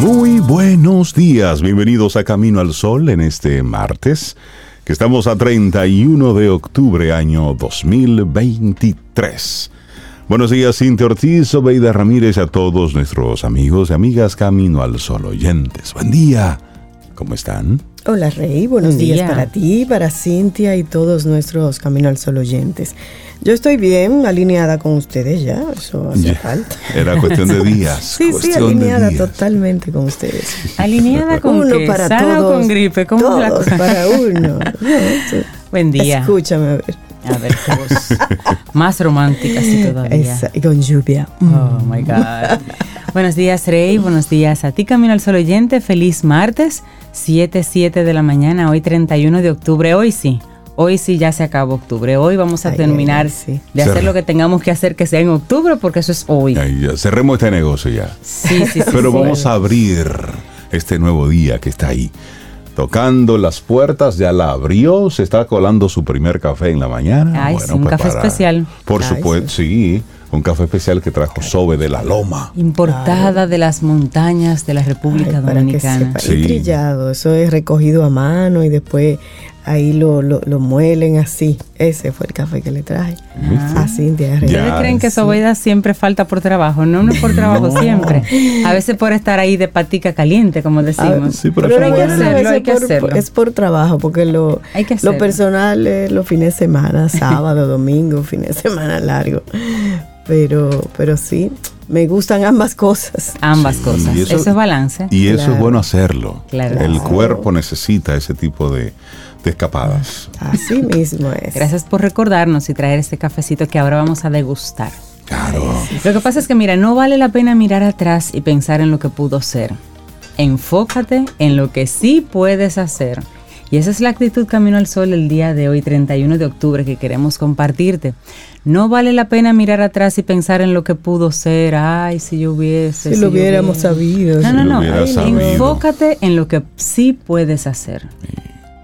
Muy buenos días, bienvenidos a Camino al Sol en este martes, que estamos a 31 de octubre año 2023. Buenos días, Cintia Ortiz, Obeida Ramírez, a todos nuestros amigos y amigas Camino al Sol oyentes. Buen día, ¿cómo están? Hola Rey, buenos Buen días día. para ti, para Cintia y todos nuestros Camino al Sol oyentes. Yo estoy bien alineada con ustedes ya, eso hace Ya, falta. Era cuestión de días. Sí, alineada días. totalmente con ustedes. Alineada con uno qué? para ¿Sana o todos. con gripe? ¿Cómo es la todos cosa? para uno. Buen día. Escúchame a ver. A ver, qué voz más romántica sí todavía. Esa, y con lluvia. Oh my God. Buenos días, Rey. Buenos días a ti, Camino al Sol oyente. Feliz martes, 7, 7 de la mañana, hoy 31 de octubre. Hoy sí. Hoy sí ya se acabó octubre. Hoy vamos a Ay, terminar ay, sí. de Cerra. hacer lo que tengamos que hacer que sea en octubre, porque eso es hoy. Ay, ya, cerremos este negocio ya. Sí, sí, sí. Pero sí. vamos a abrir este nuevo día que está ahí. Tocando las puertas, ya la abrió, se está colando su primer café en la mañana. Ay, sí, un café especial. Por Ay, supuesto, sí. un café especial que trajo Sobe de la Loma. Importada de las montañas de la República Ay, para que Dominicana. sepa. Sí. Y trillado, eso es recogido a mano y después ahí lo, lo, lo muelen así. Ese fue el café que le traje. A Cintia. Ya. ¿Ustedes creen que Sí. Sobeida siempre falta por trabajo? No, no es por trabajo No. siempre. A veces por estar ahí de patica caliente, como decimos. sí, pero Pero hay que hacerlo, veces hay que por- hacerlo. Es por trabajo, porque lo, Hay que lo hacerlo. personal es los fines de semana, sábado, domingo, fines de semana largo. Pero, pero sí, me gustan ambas cosas. Ambas Sí, cosas. Eso, eso- es balance. Y eso es bueno hacerlo. Claro. El cuerpo necesita ese tipo de, de escapadas. Así mismo es. Gracias por recordarnos y traer este cafecito que ahora vamos a degustar. Claro. Lo que pasa es que, mira, no vale la pena mirar atrás y pensar en lo que pudo ser. Enfócate en lo que sí puedes hacer. Y esa es la actitud Camino al Sol el día de hoy, 31 de octubre, que queremos compartirte. No vale la pena mirar atrás y pensar en lo que pudo ser. Ay, si yo hubiese. Si lo yo hubiéramos hubiera". sabido. No, Si no, lo no. Ay, sabido. Enfócate en lo que sí puedes hacer.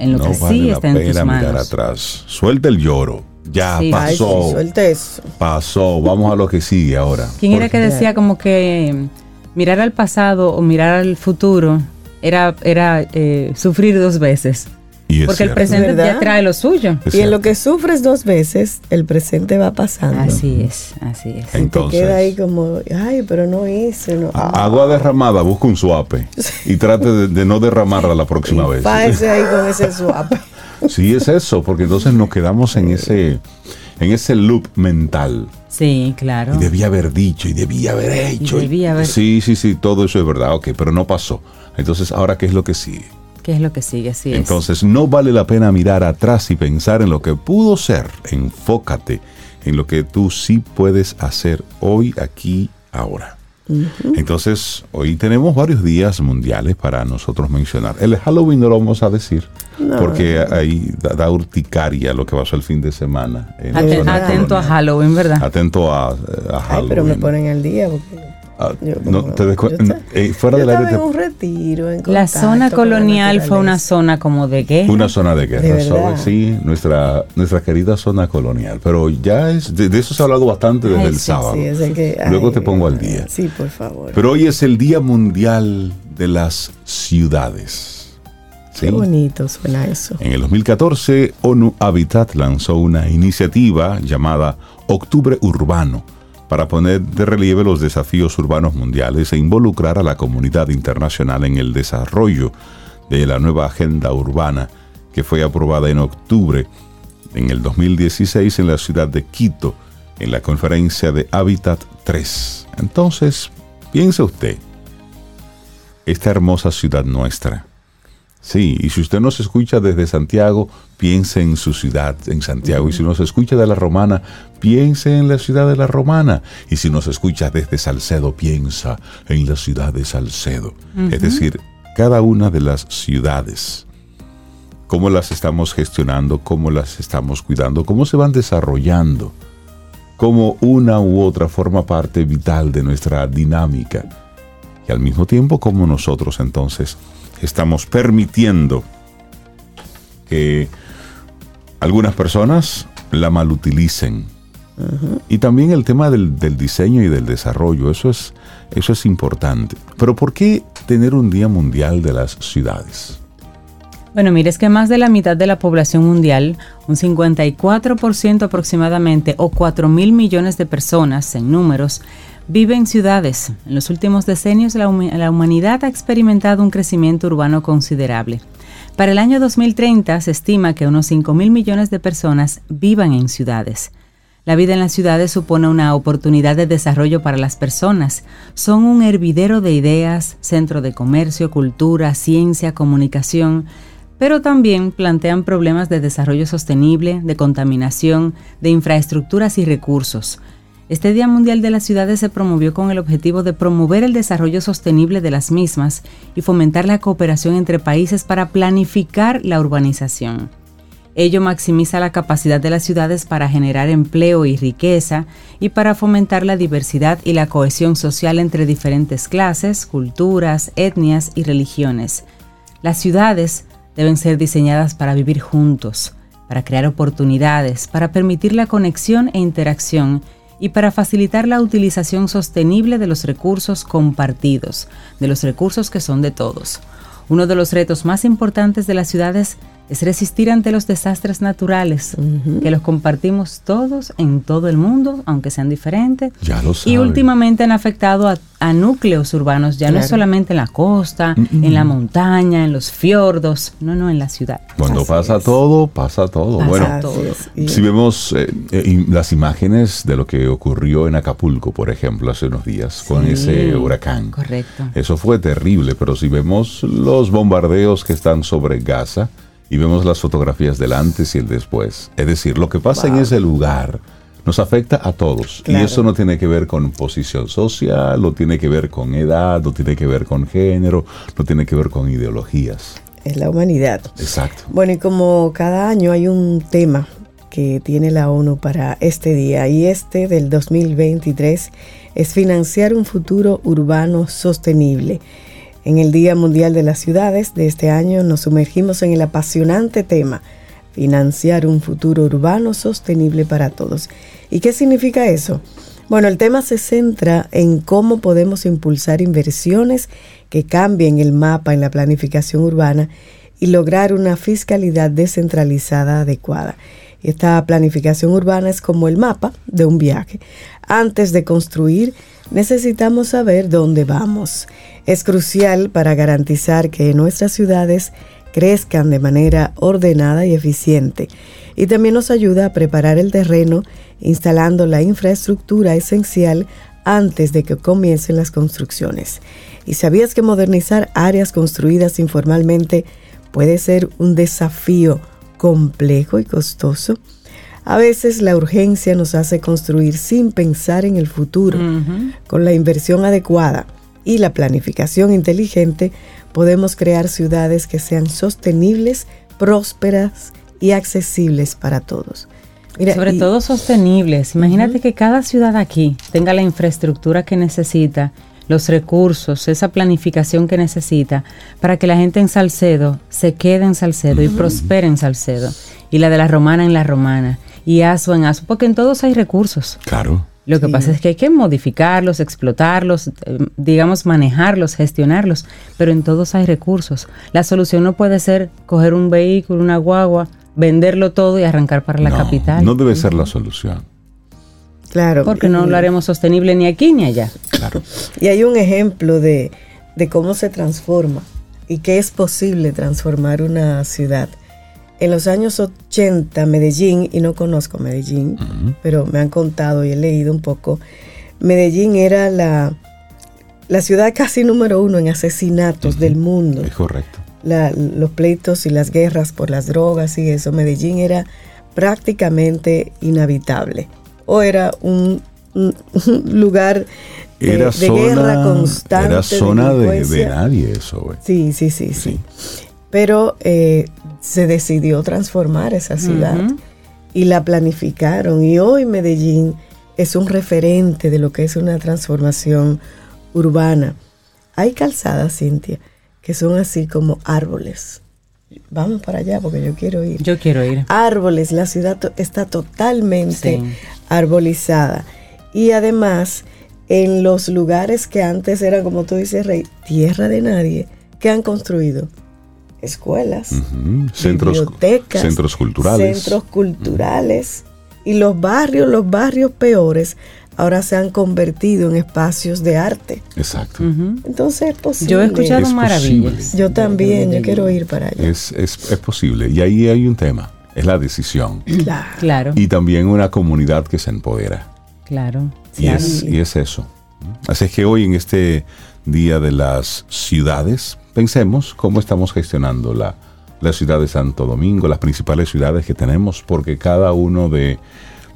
En lo no que vale sí está en tus pena mirar manos. atrás. Suelta el lloro. Ya Sí. Ay, sí, pasó. suelta eso. pasó. Vamos a lo que sigue ahora. ¿Quién era que decía como que mirar al pasado o mirar al futuro era, era eh, sufrir dos veces? Y es Porque el presente ¿Verdad? ya trae lo suyo. Es Y en lo que sufres dos veces, el presente va pasando. Así es, así es. Y te Entonces- queda ahí como, ay, pero no hice. No. Agua derramada, busca un suape y trate de, de no derramarla la próxima vez. Fáese ahí con ese swap. Sí, es eso, porque entonces nos quedamos en ese, en ese loop mental. Sí, claro. Y debía haber dicho, y debía haber hecho. y- debía haber- Sí, sí, sí, todo eso es verdad, ok, pero no pasó. Entonces, ¿ahora qué es lo que sigue? ¿Qué es lo que sigue? Así es. Entonces, no vale la pena mirar atrás y pensar en lo que pudo ser. Enfócate en lo que tú sí puedes hacer hoy, aquí, ahora. Entonces, hoy tenemos varios días mundiales para nosotros mencionar. El Halloween no lo vamos a decir, porque ahí da, da urticaria lo que pasó el fin de semana. en Aten- atento a. Halloween, ¿verdad? Atento a, a Ay, Halloween. pero me ponen al día porque Ah, yo no, te yo eh, fuera yo del aire estaba te- en un retiro. en La zona la colonial fue una zona como de guerra. Una zona de guerra, De verdad. Sí, nuestra, nuestra querida zona colonial. Pero ya es, de, de eso se ha hablado bastante desde Ay, el sí, sábado. Sí, es Luego ay, te pongo al día. Sí, por favor. Pero hoy es el Día Mundial de las Ciudades. ¿Sí? Qué bonito suena eso. En el 2014, ONU Habitat lanzó una iniciativa llamada Octubre Urbano para poner de relieve los desafíos urbanos mundiales e involucrar a la comunidad internacional en el desarrollo de la nueva agenda urbana que fue aprobada en octubre en el 2016 en la ciudad de Quito en la conferencia de Habitat 3. Entonces, piense usted, esta hermosa ciudad nuestra, Sí, y si usted nos escucha desde Santiago, piense en su ciudad, en Santiago. Y si nos escucha de la Romana, piense en la ciudad de la Romana. Y si nos escucha desde Salcedo, piensa en la ciudad de Salcedo. Es decir, cada una de las ciudades. Cómo las estamos gestionando, cómo las estamos cuidando, cómo se van desarrollando, cómo una u otra forma parte vital de nuestra dinámica. Y al mismo tiempo cómo nosotros entonces estamos permitiendo que algunas personas la malutilicen. Y también el tema del, del diseño y del desarrollo, eso es, eso es importante. Pero ¿por qué tener un Día Mundial de las Ciudades? Bueno, mire, es que más de la mitad de la población mundial, un 54% aproximadamente, o 4 mil millones de personas en números, vive en ciudades. En los últimos decenios la, humanidad ha experimentado un crecimiento urbano considerable. Para el año 2030 se estima que unos 5 mil millones de personas vivan en ciudades. La vida en las ciudades supone una oportunidad de desarrollo para las personas. Son un hervidero de ideas, centro de comercio, cultura, ciencia, comunicación, pero también plantean problemas de desarrollo sostenible, de contaminación, de infraestructuras y recursos. Este Día Mundial de las Ciudades se promovió con el objetivo de promover el desarrollo sostenible de las mismas y fomentar la cooperación entre países para planificar la urbanización. Ello maximiza la capacidad de las ciudades para generar empleo y riqueza y para fomentar la diversidad y la cohesión social entre diferentes clases, culturas, etnias y religiones. Las ciudades deben ser diseñadas para vivir juntos, para crear oportunidades, para permitir la conexión e interacción y para facilitar la utilización sostenible de los recursos compartidos, de los recursos que son de todos. Uno de los retos más importantes de las ciudades es resistir ante los desastres naturales, que los compartimos todos en todo el mundo, aunque sean diferentes. Ya lo Y saben. últimamente han afectado a, a núcleos urbanos, ya no Claro. solamente en la costa, en la montaña, en los fiordos, no, no, en la ciudad. Cuando Así pasa es. todo, pasa todo. Pasa bueno, todo. Y- si vemos eh, eh, y las imágenes de lo que ocurrió en Acapulco, por ejemplo, hace unos días, con Sí, ese huracán. Correcto. Eso fue terrible, pero si vemos los bombardeos que están sobre Gaza y vemos las fotografías del antes y el después, es decir, lo que pasa en ese lugar nos afecta a todos. Y eso no tiene que ver con posición social, no tiene que ver con edad, no tiene que ver con género, no tiene que ver con ideologías. es la humanidad. Exacto. Bueno, y como cada año hay un tema que tiene la ONU para este día, y este del 2023 es financiar un futuro urbano sostenible. En el Día Mundial de las Ciudades de este año nos sumergimos en el apasionante tema, financiar un futuro urbano sostenible para todos. ¿Y qué significa eso? Bueno, el tema se centra en cómo podemos impulsar inversiones que cambien el mapa en la planificación urbana y lograr una fiscalidad descentralizada adecuada. Esta planificación urbana es como el mapa de un viaje. Antes de construir, necesitamos saber dónde vamos. Es crucial para garantizar que nuestras ciudades crezcan de manera ordenada y eficiente. Y también nos ayuda a preparar el terreno instalando la infraestructura esencial antes de que comiencen las construcciones. ¿Y sabías que modernizar áreas construidas informalmente puede ser un desafío complejo y costoso? A veces la urgencia nos hace construir sin pensar en el futuro. Con la inversión adecuada y la planificación inteligente podemos crear ciudades que sean sostenibles, prósperas y accesibles para todos. Mira, Sobre y- todo sostenibles. Imagínate que cada ciudad aquí tenga la infraestructura que necesita, los recursos, esa planificación que necesita para que la gente en Salcedo se quede en Salcedo y prospere en Salcedo. Y la de la Romana en la Romana. Y Asua en Asua, porque en todos hay recursos. Claro. Lo que Sí. pasa es que hay que modificarlos, explotarlos, eh, digamos, manejarlos, gestionarlos, pero en todos hay recursos. La solución no puede ser coger un vehículo, una guagua, venderlo todo y arrancar para la no, capital. No debe ser la solución. Claro, Porque no lo haremos sostenible ni aquí ni allá. Claro. Y hay un ejemplo de, de cómo se transforma y que es posible transformar una ciudad. En los años 80, Medellín, y no conozco Medellín, pero me han contado y he leído un poco, Medellín era la, la ciudad casi número uno en asesinatos del mundo. Es correcto. La- los pleitos y las guerras por las drogas y eso, Medellín era prácticamente inhabitable. O era un, lugar de, Era de zona, guerra constante. era zona de, de nadie eso, güey. Sí, sí, sí, sí. Pero eh, se decidió transformar esa ciudad y la planificaron. Y hoy Medellín es un referente de lo que es una transformación urbana. Hay calzadas, Cintia, que son así como árboles. Vamos para allá porque yo quiero ir. Yo quiero ir. Árboles, la ciudad to- está totalmente Sí. arbolizada. Y además, en los lugares que antes eran, como tú dices, Rey, tierra de nadie, que han construido escuelas. Centros, bibliotecas, centros culturales. centros culturales. Y los barrios, los barrios peores, ahora se han convertido en espacios de arte. Exacto. Entonces es posible. Yo he escuchado Es maravillas. posible. Yo también, yo quiero ir para allá. Es, es, es posible. Y ahí hay un tema, es la decisión. Claro. Claro, Y también una comunidad que se empodera. claro. Y, es, y es eso. Así es que hoy en este Día de las Ciudades, pensemos cómo estamos gestionando la, la ciudad de Santo Domingo, las principales ciudades que tenemos, porque cada uno de,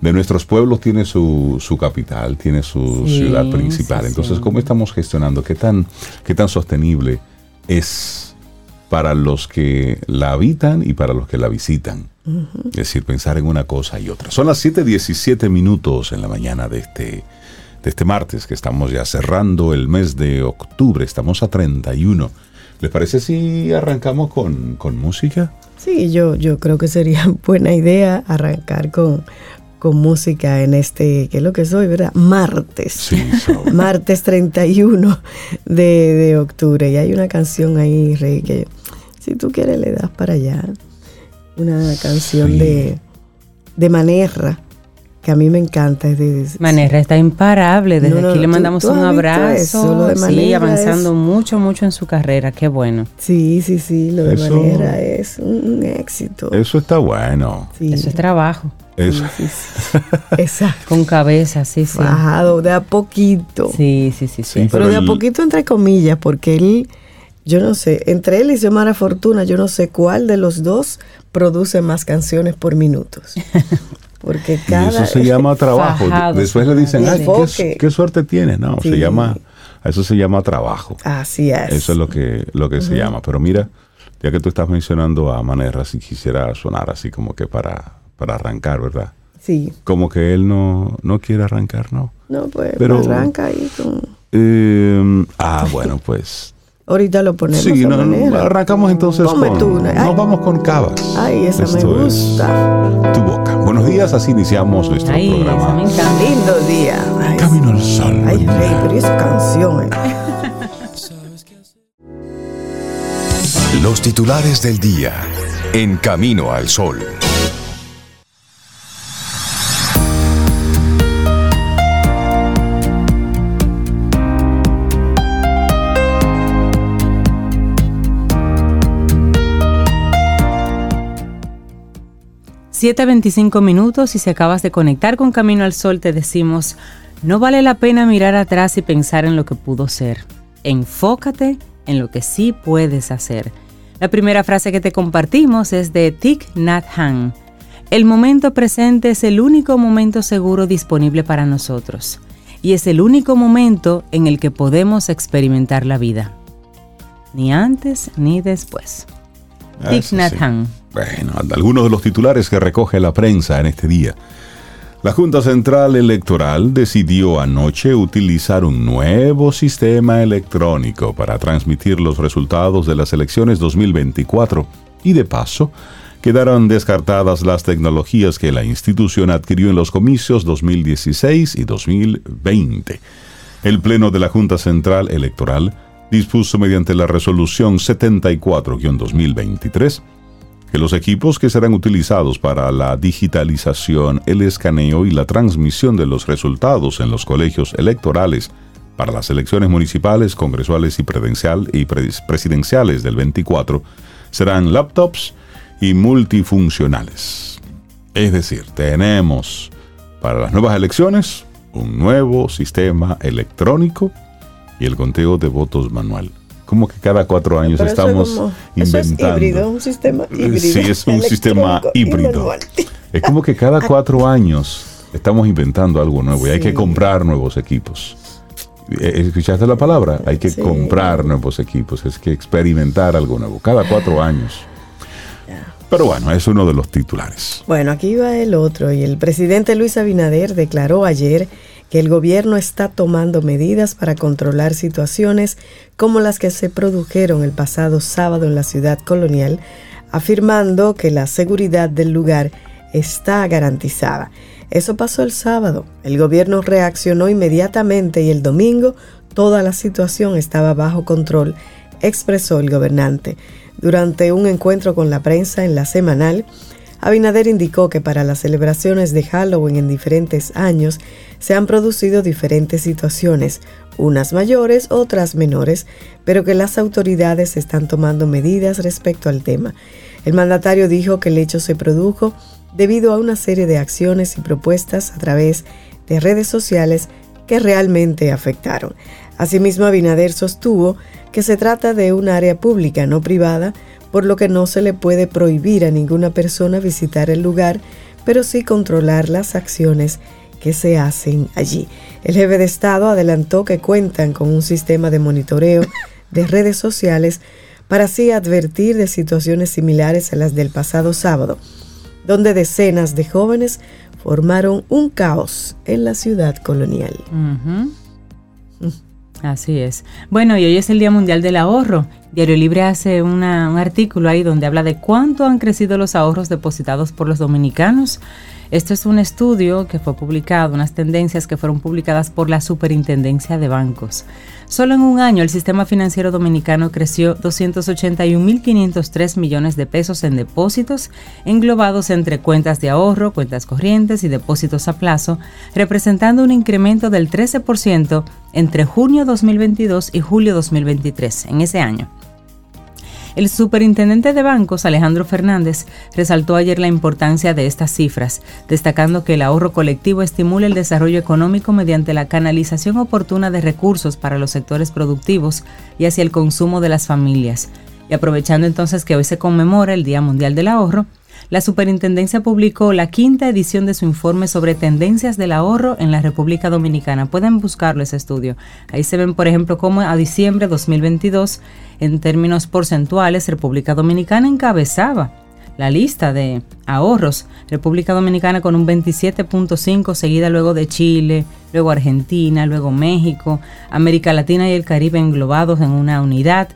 de nuestros pueblos tiene su, su capital, tiene su Sí, ciudad principal. sí, Entonces. ¿cómo estamos gestionando? ¿Qué tan, ¿Qué tan sostenible es para los que la habitan y para los que la visitan? Es decir, pensar en una cosa y otra. Son las 7:17 minutos en la mañana de este, de este martes, que estamos ya cerrando el mes de octubre. Estamos a 31. ¿Les parece si arrancamos con, con música? Sí, yo, yo creo que sería buena idea arrancar con, con música en este, que es lo que soy, ¿verdad? Martes. Sí, Martes 31 de, de octubre. Y hay una canción ahí, Rey, que si tú quieres le das para allá. Una canción Sí. de, de Manerra, que a mí me encanta. Es de, Manera está imparable. Desde No, no, aquí le ¿tú- mandamos tú un abrazo. eso? Lo de sí, avanzando es- mucho, mucho en su carrera. Qué bueno. Sí, sí, sí, lo de Eso- Manera es un, éxito. eso está bueno. Sí, Eso es trabajo. Eso, sí, sí. Exacto. Con cabeza, sí, sí. Bajado de a poquito. Sí, sí, sí, sí. Sí, Pero Pero de a poquito entre comillas, porque él, yo no sé, entre él y Xiomara Fortuna, yo no sé cuál de los dos produce más canciones por minutos. Porque y cada... eso se llama trabajo. Después le dicen, ay, qué, qué suerte tiene. No, se Sí. llama, a eso se llama trabajo. Así es. Eso es lo que, lo que se llama. Pero mira, ya que tú estás mencionando a Manera, si quisiera sonar así como que para, para arrancar, ¿verdad? Sí. Como que él no, no quiere arrancar, ¿no? No, pues Pero- arranca ahí con... Eh, ah, bueno, pues. Ahorita lo ponemos Sí, no, arrancamos entonces Ponme con. tú. Ay. Nos vamos con Cabas. Ay, esa me Esto es gusta. Tu boca. Buenos días, así iniciamos nuestro Ay, me programa. encanta. Lindo día. Ay, Camino al sol. ay, Rey, pero ¿y esa canción. eh? Los titulares del día en Camino al Sol. Siete veinticinco minutos y si acabas de conectar con Camino al Sol te decimos, no vale la pena mirar atrás y pensar en lo que pudo ser. Enfócate en lo que sí puedes hacer. La primera frase que te compartimos es de Thich Nhat Hanh. El momento presente es el único momento seguro disponible para nosotros y es el único momento en el que podemos experimentar la vida. Ni antes ni después. Thich Nhat sí. Bueno, algunos de los titulares que recoge la prensa en este día. La Junta Central Electoral decidió anoche utilizar un nuevo sistema electrónico para transmitir los resultados de las elecciones 2024 y de paso quedaron descartadas las tecnologías que la institución adquirió en los comicios 2016 y 2020. El Pleno de la Junta Central Electoral dispuso mediante la resolución 74-2023 que los equipos que serán utilizados para la digitalización, el escaneo y la transmisión de los resultados en los colegios electorales para las elecciones municipales, congresuales y, y pres- presidenciales del 24 serán laptops y multifuncionales. Es decir, tenemos para las nuevas elecciones un nuevo sistema electrónico y el conteo de votos manual. Como que cada cuatro años Pero eso es estamos como- eso es inventando. híbrido, un sistema híbrido. Sí, es un sistema híbrido. Es como que cada cuatro años estamos inventando algo nuevo y hay que Sí. comprar nuevos equipos. Eh, ¿Escuchaste la palabra? Hay que Sí. comprar nuevos equipos, es que experimentar algo nuevo, cada cuatro años. Pero bueno, es uno de los titulares. Bueno, aquí va el otro y el presidente Luis Abinader declaró ayer que el gobierno está tomando medidas para controlar situaciones como las que se produjeron el pasado sábado en la ciudad colonial, afirmando que la seguridad del lugar está garantizada. Eso pasó el sábado. El gobierno reaccionó inmediatamente y el domingo toda la situación estaba bajo control, expresó el gobernante. Durante un encuentro con la prensa en la semanal, Abinader indicó que para las celebraciones de Halloween en diferentes años se han producido diferentes situaciones, unas mayores, otras menores, pero que las autoridades están tomando medidas respecto al tema. El mandatario dijo que el hecho se produjo debido a una serie de acciones y propuestas a través de redes sociales que realmente afectaron. Asimismo, Abinader sostuvo que se trata de un área pública, no privada, por lo que no se le puede prohibir a ninguna persona visitar el lugar, pero sí controlar las acciones que se hacen allí. El jefe de Estado adelantó que cuentan con un sistema de monitoreo de redes sociales para así advertir de situaciones similares a las del pasado sábado, donde decenas de jóvenes formaron un caos en la ciudad colonial. Ujú. Así es. Bueno, y hoy es el Día Mundial del Ahorro. Diario Libre hace un artículo ahí donde habla de cuánto han crecido los ahorros depositados por los dominicanos. Esto es un estudio que fue publicado, unas tendencias que fueron publicadas por la Superintendencia de Bancos. Solo en un año el sistema financiero dominicano creció 281.503 millones de pesos en depósitos, englobados entre cuentas de ahorro, cuentas corrientes y depósitos a plazo, representando un incremento del 13% entre junio 2022 y julio 2023, en ese año. El superintendente de bancos, Alejandro Fernández, resaltó ayer la importancia de estas cifras, destacando que el ahorro colectivo estimula el desarrollo económico mediante la canalización oportuna de recursos para los sectores productivos y hacia el consumo de las familias. Y aprovechando entonces que hoy se conmemora el Día Mundial del Ahorro, la superintendencia publicó la quinta edición de su informe sobre tendencias del ahorro en la República Dominicana. Pueden buscarlo ese estudio. Ahí se ven, por ejemplo, cómo a diciembre de 2022, en términos porcentuales, República Dominicana encabezaba la lista de ahorros. República Dominicana con un 27.5, seguida luego de Chile, luego Argentina, luego México, América Latina y el Caribe englobados en una unidad.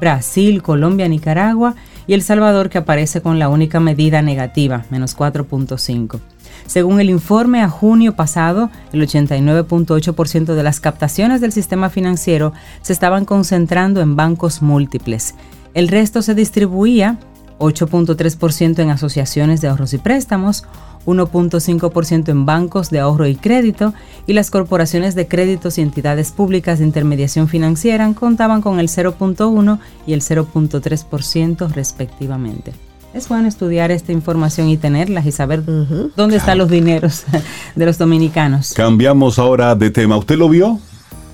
Brasil, Colombia, Nicaragua y El Salvador que aparece con la única medida negativa, menos 4.5. Según el informe a junio pasado, el 89.8% de las captaciones del sistema financiero se estaban concentrando en bancos múltiples. El resto se distribuía 8.3% en asociaciones de ahorros y préstamos, 1.5% en bancos de ahorro y crédito y las corporaciones de créditos y entidades públicas de intermediación financiera contaban con el 0.1 y el 0.3% respectivamente. Es bueno estudiar esta información y tenerlas y saber dónde están los dineros de los dominicanos. Cambiamos ahora de tema. ¿Usted lo vio?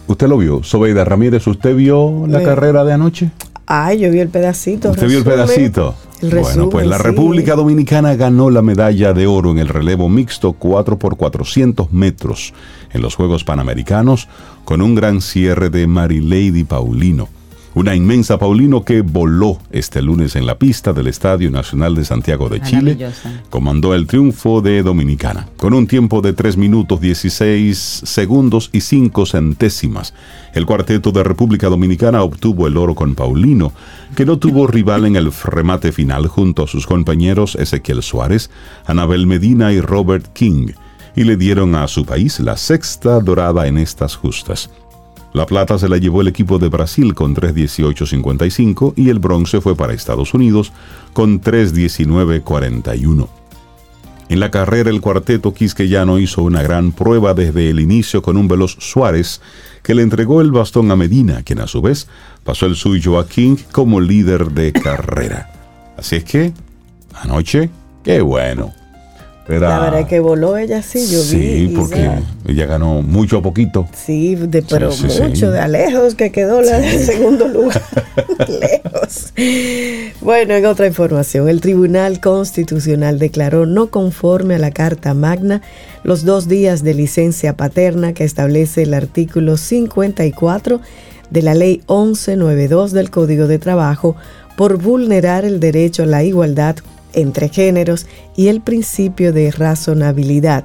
¿Usted lo vio? Sobeida Ramírez, ¿usted vio la carrera de anoche? Ay, yo vi el pedacito. ¿Usted vio el pedacito? El bueno, pues la sí. República Dominicana ganó la medalla de oro en el relevo mixto 4 por 400 metros en los Juegos Panamericanos con un gran cierre de Marilady Paulino. Una inmensa Paulino que voló este lunes en la pista del Estadio Nacional de Santiago de Chile comandó el triunfo de Dominicana, con un tiempo de 3 minutos 16 segundos y 5 centésimas. El cuarteto de República Dominicana obtuvo el oro con Paulino, que no tuvo rival en el remate final junto a sus compañeros Ezequiel Suárez, Anabel Medina y Robert King, y le dieron a su país la sexta dorada en estas justas. La plata se la llevó el equipo de Brasil con 3.18.55 y el bronce fue para Estados Unidos con 3.19.41. En la carrera el cuarteto quisqueyano hizo una gran prueba desde el inicio con un veloz Suárez que le entregó el bastón a Medina, quien a su vez pasó el suyo a King como líder de carrera. Así es que, anoche, qué bueno. Era- La verdad es que voló ella sí, yo vi. sí, porque ya. ella ganó mucho a poquito. Sí, de, pero sí, sí. mucho, de a lejos que quedó la del segundo lugar. lejos. Bueno, en otra información, el Tribunal Constitucional declaró no conforme a la Carta Magna los dos días de licencia paterna que establece el artículo 54 de la Ley 1192 del Código de Trabajo por vulnerar el derecho a la igualdad entre géneros y el principio de razonabilidad.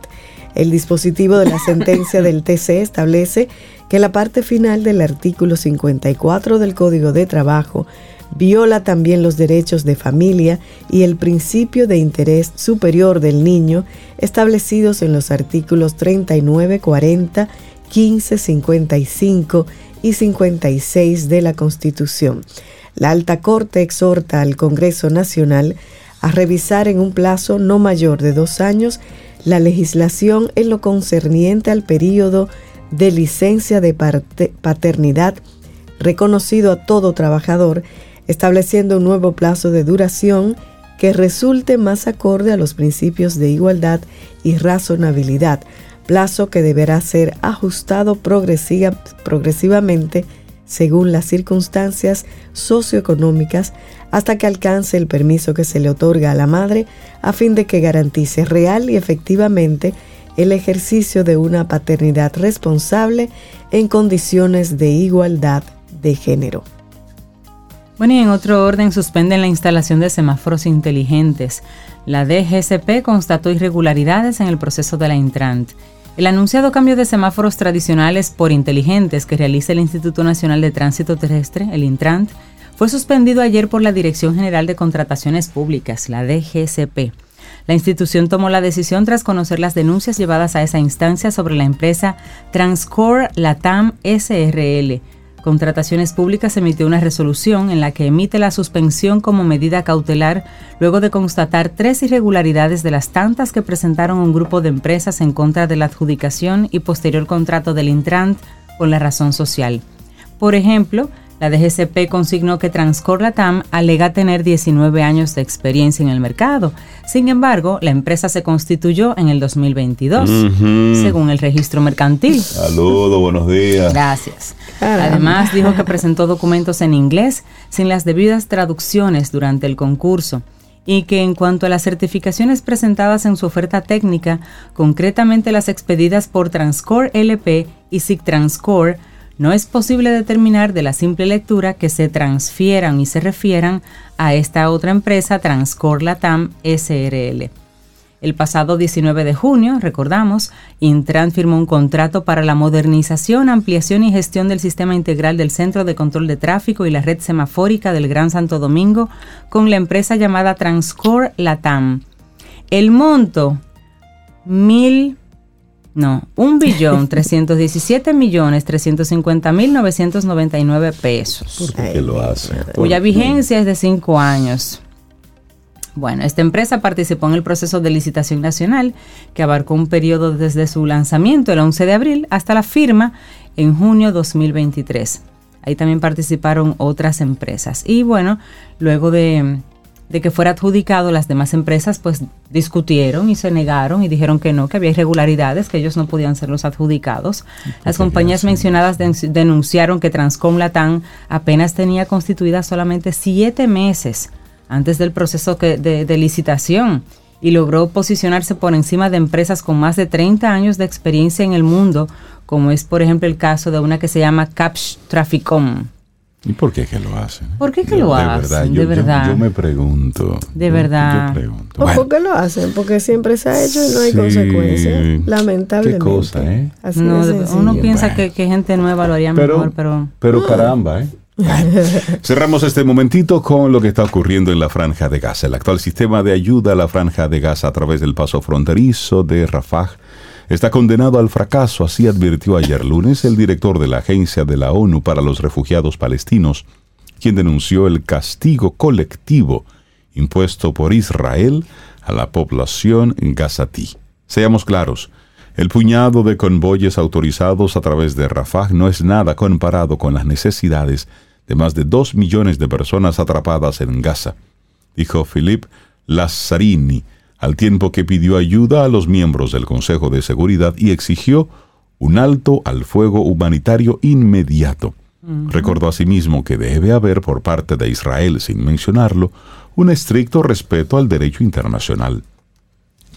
El dispositivo de la sentencia del TC establece que la parte final del artículo 54 del Código de Trabajo viola también los derechos de familia y el principio de interés superior del niño establecidos en los artículos 39, 40, 15, 55 y 56 de la Constitución. La Alta Corte exhorta al Congreso Nacional a revisar en un plazo no mayor de dos años la legislación en lo concerniente al período de licencia de paternidad reconocido a todo trabajador, estableciendo un nuevo plazo de duración que resulte más acorde a los principios de igualdad y razonabilidad, plazo que deberá ser ajustado progresiva, progresivamente según las circunstancias socioeconómicas hasta que alcance el permiso que se le otorga a la madre a fin de que garantice real y efectivamente el ejercicio de una paternidad responsable en condiciones de igualdad de género. Bueno, y en otro orden suspenden la instalación de semáforos inteligentes. La DGCP constató irregularidades en el proceso de la Intrant. El anunciado cambio de semáforos tradicionales por inteligentes que realiza el Instituto Nacional de Tránsito Terrestre, el Intrant, fue suspendido ayer por la Dirección General de Contrataciones Públicas, la DGCP. La institución tomó la decisión tras conocer las denuncias llevadas a esa instancia sobre la empresa Transcore Latam SRL. Contrataciones Públicas emitió una resolución en la que emite la suspensión como medida cautelar luego de constatar tres irregularidades de las tantas que presentaron un grupo de empresas en contra de la adjudicación y posterior contrato del Intrant con la razón social. Por ejemplo, la DGCP consignó que Transcor Latam alega tener 19 años de experiencia en el mercado. Sin embargo, la empresa se constituyó en el 2022, según el registro mercantil. Saludos, buenos días. Gracias. Además, dijo que presentó documentos en inglés sin las debidas traducciones durante el concurso y que en cuanto a las certificaciones presentadas en su oferta técnica, concretamente las expedidas por Transcore LP y SIG Transcore, no es posible determinar de la simple lectura que se transfieran y se refieran a esta otra empresa Transcor Latam SRL. El pasado 19 de junio, recordamos, Intran firmó un contrato para la modernización, ampliación y gestión del sistema integral del Centro de Control de Tráfico y la red semafórica del Gran Santo Domingo con la empresa llamada Transcor Latam. El monto, mil no, un billón trescientos millones trescientos mil novecientos pesos. ¿Por qué lo hace? Cuya vigencia es de cinco años. Bueno, esta empresa participó en el proceso de licitación nacional que abarcó un periodo desde su lanzamiento el 11 de abril hasta la firma en junio 2023. Ahí también participaron otras empresas. Y bueno, luego de de que fuera adjudicado, las demás empresas pues discutieron y se negaron y dijeron que no, que había irregularidades, que ellos no podían ser los adjudicados. Las compañías mencionadas denunciaron que Transcom Latam apenas tenía constituida solamente siete meses antes del proceso de, licitación y logró posicionarse por encima de empresas con más de 30 años de experiencia en el mundo, como es por ejemplo el caso de una que se llama Capsch Traficom. ¿Y por qué que lo hacen? ¿Por qué que lo hacen? de verdad. Yo, me pregunto. De verdad. ¿Por qué lo hacen? Porque siempre se ha hecho y no hay consecuencias. Lamentablemente. Qué cosa, ¿eh? uno piensa que, gente nueva lo haría mejor, pero... Pero caramba, ¿eh? Cerramos este momentito con lo que está ocurriendo en la Franja de Gaza. El actual sistema de ayuda a la Franja de Gaza a través del paso fronterizo de Rafah está condenado al fracaso, así advirtió ayer lunes el director de la Agencia de la ONU para los Refugiados Palestinos, quien denunció el castigo colectivo impuesto por Israel a la población gazatí. Seamos claros, el puñado de convoyes autorizados a través de Rafah no es nada comparado con las necesidades de más de dos millones de personas atrapadas en Gaza, dijo Philippe Lazzarini, al tiempo que pidió ayuda a los miembros del Consejo de Seguridad y exigió un alto al fuego humanitario inmediato. Recordó asimismo que debe haber por parte de Israel, sin mencionarlo, un estricto respeto al derecho internacional.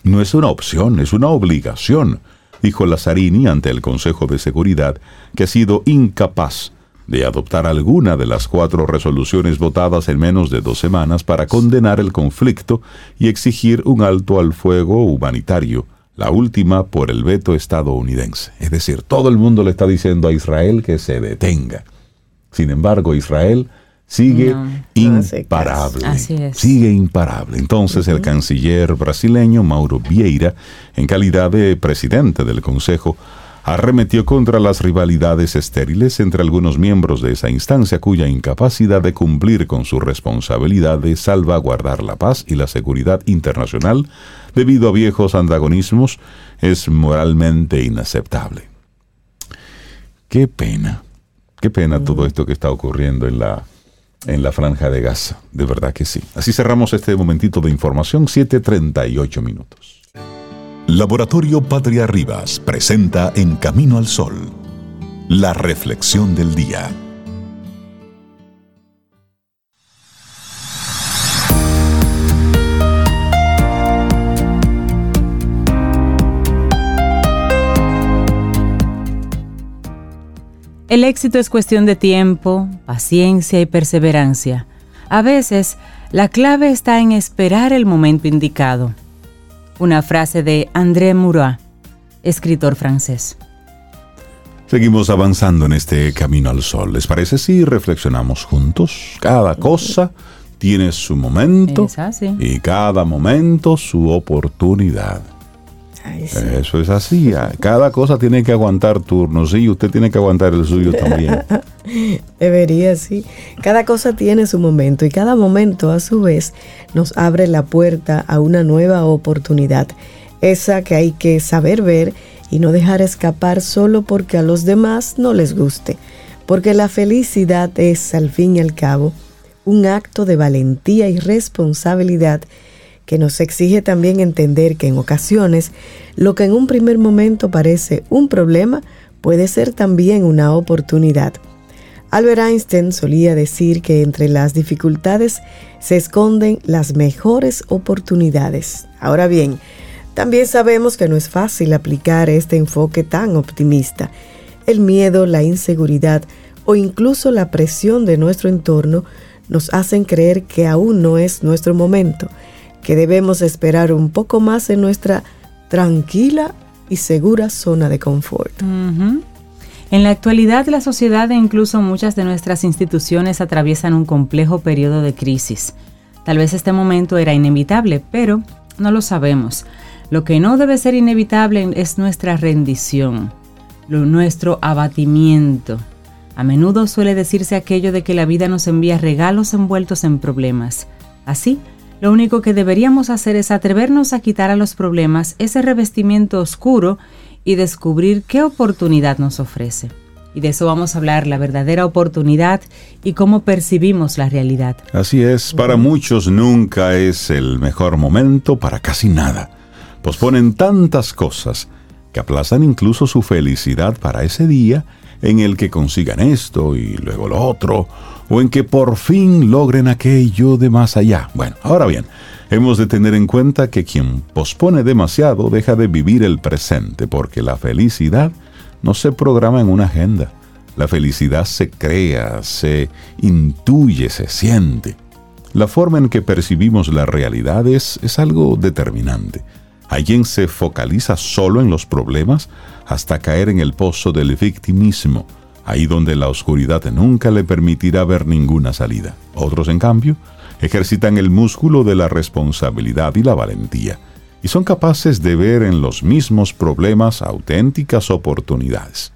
No es una opción, es una obligación, dijo Lazzarini ante el Consejo de Seguridad, que ha sido incapaz de adoptar alguna de las cuatro resoluciones votadas en menos de dos semanas para condenar el conflicto y exigir un alto al fuego humanitario, la última por el veto estadounidense. Es decir, todo el mundo le está diciendo a Israel que se detenga. Sin embargo, Israel sigue imparable. Sigue imparable. Entonces el canciller brasileño Mauro Vieira, en calidad de presidente del Consejo, arremetió contra las rivalidades estériles entre algunos miembros de esa instancia cuya incapacidad de cumplir con su responsabilidad de salvaguardar la paz y la seguridad internacional debido a viejos antagonismos es moralmente inaceptable. Qué pena, qué pena todo esto que está ocurriendo en la, en la franja de Gaza, de verdad que sí. Así cerramos este momentito de información, 7.38 minutos. Laboratorio Patria Rivas presenta En Camino al Sol, la reflexión del día. El éxito es cuestión de tiempo, paciencia y perseverancia. A veces, la clave está en esperar el momento indicado una frase de André Murat, escritor francés. Seguimos avanzando en este camino al sol. ¿Les parece si reflexionamos juntos? Cada cosa tiene su momento y cada momento su oportunidad. Eso es así. Ah, cada cosa tiene que aguantar turnos y usted tiene que aguantar el suyo también. Debería, sí. Cada cosa tiene su momento y cada momento a su vez nos abre la puerta a una nueva oportunidad. Esa que hay que saber ver y no dejar escapar solo porque a los demás no les guste. Porque la felicidad es, al fin y al cabo, un acto de valentía y responsabilidad que nos exige también entender que en ocasiones lo que en un primer momento parece un problema puede ser también una oportunidad. Albert Einstein solía decir que entre las dificultades se esconden las mejores oportunidades. Ahora bien, también sabemos que no es fácil aplicar este enfoque tan optimista. El miedo, la inseguridad o incluso la presión de nuestro entorno nos hacen creer que aún no es nuestro momento que debemos esperar un poco más en nuestra tranquila y segura zona de confort. En la actualidad la sociedad e incluso muchas de nuestras instituciones atraviesan un complejo periodo de crisis. Tal vez este momento era inevitable, pero no lo sabemos. Lo que no debe ser inevitable es nuestra rendición, nuestro abatimiento. A menudo suele decirse aquello de que la vida nos envía regalos envueltos en problemas. Así, lo único que deberíamos hacer es atrevernos a quitar a los problemas ese revestimiento oscuro y descubrir qué oportunidad nos ofrece. Y de eso vamos a hablar, la verdadera oportunidad y cómo percibimos la realidad. Así es, para muchos nunca es el mejor momento para casi nada. Posponen tantas cosas que aplazan incluso su felicidad para ese día en el que consigan esto y luego lo otro, o en que por fin logren aquello de más allá. Bueno, ahora bien, hemos de tener en cuenta que quien pospone demasiado deja de vivir el presente, porque la felicidad no se programa en una agenda. La felicidad se crea, se intuye, se siente. La forma en que percibimos la realidad es, es algo determinante. Hay quien se focaliza solo en los problemas hasta caer en el pozo del victimismo, ahí donde la oscuridad nunca le permitirá ver ninguna salida. Otros, en cambio, ejercitan el músculo de la responsabilidad y la valentía, y son capaces de ver en los mismos problemas auténticas oportunidades.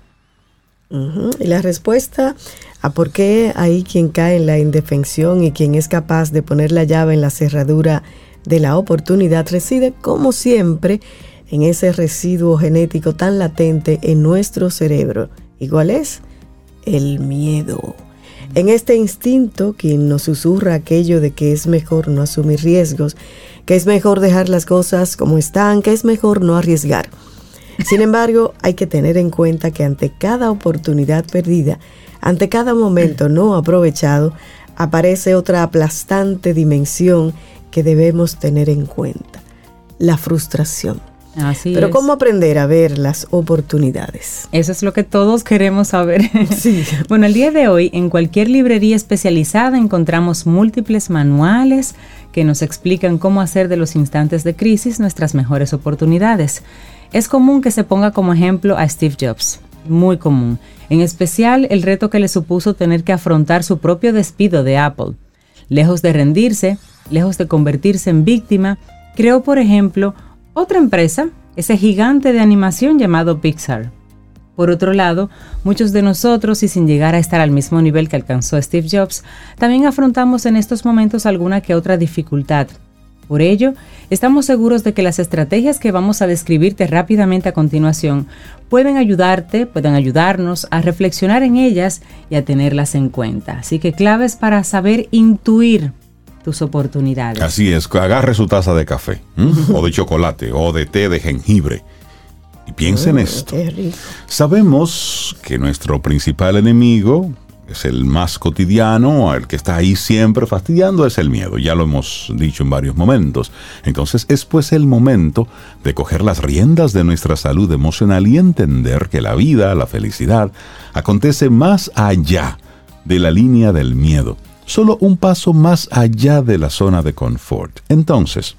Y la respuesta a por qué hay quien cae en la indefensión y quien es capaz de poner la llave en la cerradura de la oportunidad reside, como siempre, en ese residuo genético tan latente en nuestro cerebro. ¿Igual es? El miedo. En este instinto, quien nos susurra aquello de que es mejor no asumir riesgos, que es mejor dejar las cosas como están, que es mejor no arriesgar. Sin embargo, hay que tener en cuenta que ante cada oportunidad perdida, ante cada momento no aprovechado, aparece otra aplastante dimensión que debemos tener en cuenta, la frustración. Así Pero es. ¿cómo aprender a ver las oportunidades? Eso es lo que todos queremos saber. Sí. Bueno, el día de hoy en cualquier librería especializada encontramos múltiples manuales que nos explican cómo hacer de los instantes de crisis nuestras mejores oportunidades. Es común que se ponga como ejemplo a Steve Jobs, muy común, en especial el reto que le supuso tener que afrontar su propio despido de Apple. Lejos de rendirse, lejos de convertirse en víctima, creó, por ejemplo, otra empresa, ese gigante de animación llamado Pixar. Por otro lado, muchos de nosotros, y sin llegar a estar al mismo nivel que alcanzó Steve Jobs, también afrontamos en estos momentos alguna que otra dificultad. Por ello, estamos seguros de que las estrategias que vamos a describirte rápidamente a continuación pueden ayudarte, pueden ayudarnos a reflexionar en ellas y a tenerlas en cuenta. Así que claves para saber intuir tus oportunidades. Así es, agarre su taza de café, o de chocolate, o de té de jengibre. Y piense en Mm, esto. Sabemos que nuestro principal enemigo es el más cotidiano, el que está ahí siempre fastidiando, es el miedo. Ya lo hemos dicho en varios momentos. Entonces es pues el momento de coger las riendas de nuestra salud emocional y entender que la vida, la felicidad, acontece más allá de la línea del miedo. Solo un paso más allá de la zona de confort. Entonces,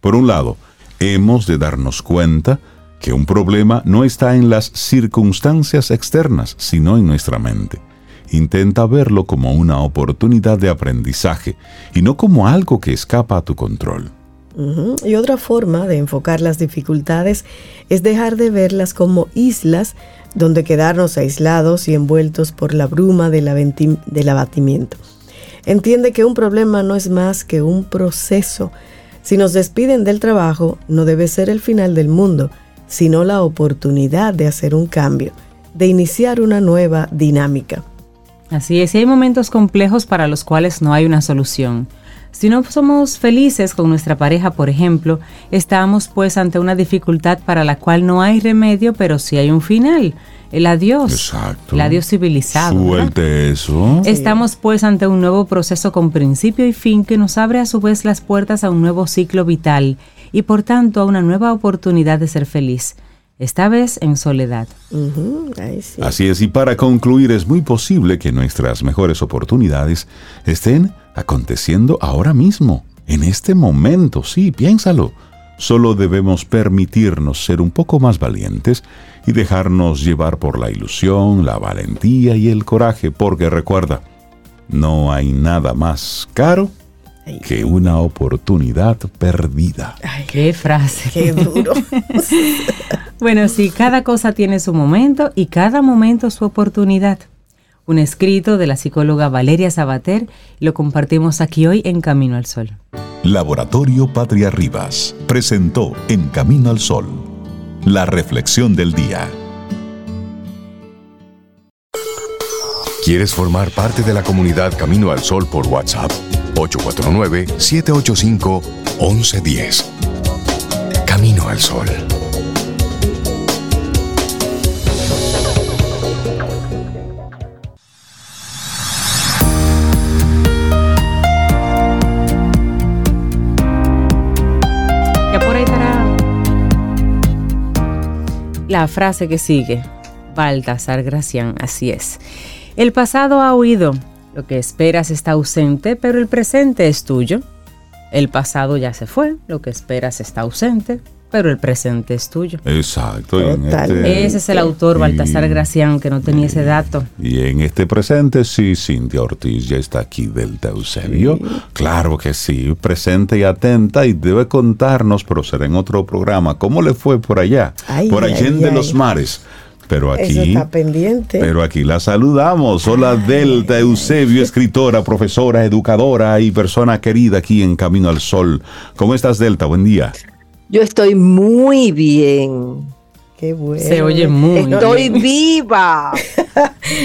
por un lado, hemos de darnos cuenta que un problema no está en las circunstancias externas, sino en nuestra mente. Intenta verlo como una oportunidad de aprendizaje y no como algo que escapa a tu control. Y otra forma de enfocar las dificultades es dejar de verlas como islas donde quedarnos aislados y envueltos por la bruma del abatimiento. Entiende que un problema no es más que un proceso. Si nos despiden del trabajo, no debe ser el final del mundo, sino la oportunidad de hacer un cambio, de iniciar una nueva dinámica. Así es, y hay momentos complejos para los cuales no hay una solución. Si no somos felices con nuestra pareja, por ejemplo, estamos pues ante una dificultad para la cual no hay remedio, pero sí hay un final, el adiós. Exacto. El adiós civilizado. ¿verdad? Suelte eso. Estamos pues ante un nuevo proceso con principio y fin que nos abre a su vez las puertas a un nuevo ciclo vital y por tanto a una nueva oportunidad de ser feliz, esta vez en soledad. Ujú, ahí sí. Así es, y para concluir, es muy posible que nuestras mejores oportunidades estén aconteciendo ahora mismo, en este momento, sí, piénsalo. Solo debemos permitirnos ser un poco más valientes y dejarnos llevar por la ilusión, la valentía y el coraje, porque recuerda, no hay nada más caro que una oportunidad perdida. Ay, ¡Qué frase! qué duro. Bueno, sí, cada cosa tiene su momento y cada momento su oportunidad. Un escrito de la psicóloga Valeria Sabater lo compartimos aquí hoy en Camino al Sol. Laboratorio Patria Rivas presentó En Camino al Sol, la reflexión del día. ¿Quieres formar parte de la comunidad Camino al Sol por WhatsApp? 849-785-1110. Camino al Sol. La frase que sigue. Baltasar Gracián, así es. El pasado ha huido, lo que esperas está ausente, pero el presente es tuyo. El pasado ya se fue, lo que esperas está ausente, pero el presente es tuyo. Exacto. y en Totalmente. Ese es el autor, Baltasar y- Gracián, que no tenía ese dato. Y en este presente, sí, Cintia Ortiz ya está aquí del Eusebio. Claro que sí, presente y atenta y debe contarnos, pero será en otro programa, cómo le fue por allá, Ay, por Allende ay. los Mares. Pero Eso aquí, está pendiente. pero aquí la saludamos. Hola Delta Eusebio, escritora, profesora, educadora y persona querida aquí en Camino al Sol. ¿Cómo estás, Delta? Buen día. Yo estoy muy bien. Qué bueno. Se oye muy Estoy bien. viva.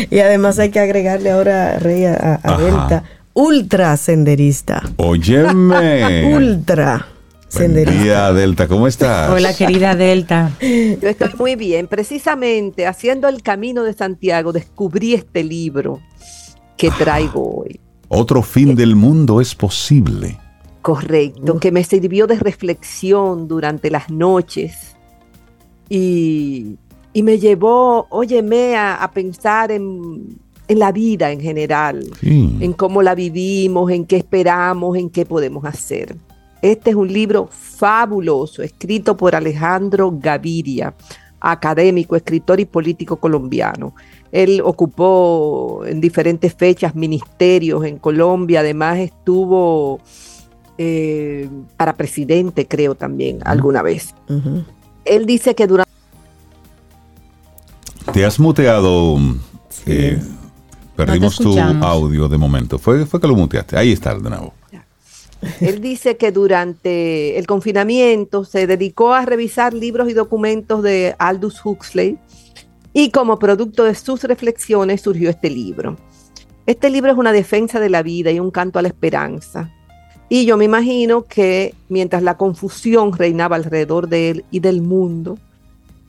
Y además hay que agregarle ahora, Rey, a. Delta, ultra senderista. Óyeme. Ultra Buen día, Delta, ¿cómo estás? Hola, querida Delta. Yo estoy muy bien. Precisamente haciendo el camino de Santiago descubrí este libro que traigo hoy. Otro fin del mundo es posible. Correcto, que me sirvió de reflexión durante las noches y, y me llevó, óyeme, a, a pensar en, en la vida en general, Sí. en cómo la vivimos, en qué esperamos, en qué podemos hacer. Este es un libro fabuloso, escrito por Alejandro Gaviria, académico, escritor y político colombiano. Él ocupó en diferentes fechas ministerios en Colombia, además estuvo eh, para presidente, creo también, alguna vez. Él dice que durante Te has muteado. eh, perdimos tu audio de momento. Fue, fue que lo muteaste. Ahí está, de nuevo. Él dice que durante el confinamiento se dedicó a revisar libros y documentos de Aldous Huxley y como producto de sus reflexiones surgió este libro. Este libro es una defensa de la vida y un canto a la esperanza. Y yo me imagino que mientras la confusión reinaba alrededor de él y del mundo,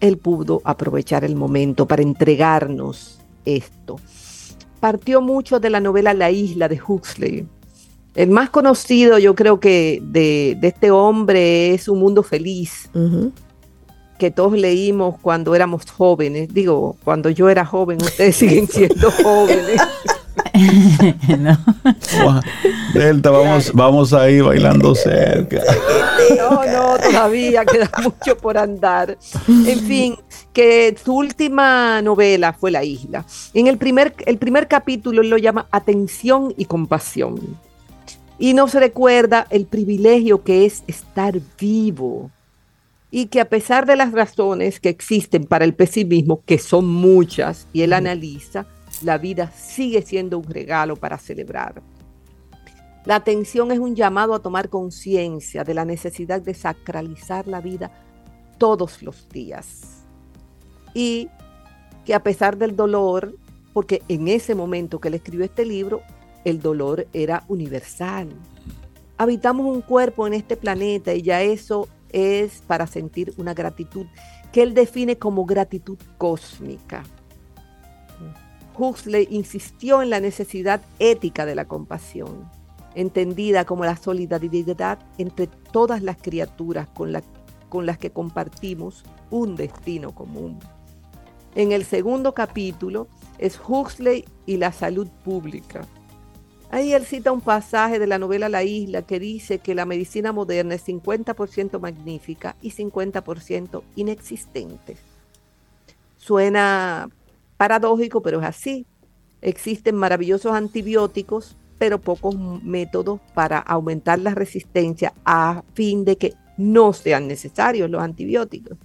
él pudo aprovechar el momento para entregarnos esto. Partió mucho de la novela La isla de Huxley, el más conocido, yo creo que de, de este hombre es Un Mundo Feliz, que todos leímos cuando éramos jóvenes. Digo, cuando yo era joven, ustedes siguen siendo jóvenes. No. Delta, vamos, vamos ahí bailando cerca. No, no, todavía queda mucho por andar. En fin, que su última novela fue La Isla. En el primer, el primer capítulo lo llama Atención y Compasión. Y nos recuerda el privilegio que es estar vivo. Y que a pesar de las razones que existen para el pesimismo, que son muchas, y él analiza, la vida sigue siendo un regalo para celebrar. La atención es un llamado a tomar conciencia de la necesidad de sacralizar la vida todos los días. Y que a pesar del dolor, porque en ese momento que él escribió este libro, el dolor era universal. Habitamos un cuerpo en este planeta y ya eso es para sentir una gratitud que él define como gratitud cósmica. Huxley insistió en la necesidad ética de la compasión, entendida como la solidaridad entre todas las criaturas con, la- con las que compartimos un destino común. En el segundo capítulo es Huxley y la salud pública. Ahí él cita un pasaje de la novela La Isla que dice que la medicina moderna es 50% magnífica y 50% inexistente. Suena paradójico, pero es así. Existen maravillosos antibióticos, pero pocos métodos para aumentar la resistencia a fin de que no sean necesarios los antibióticos.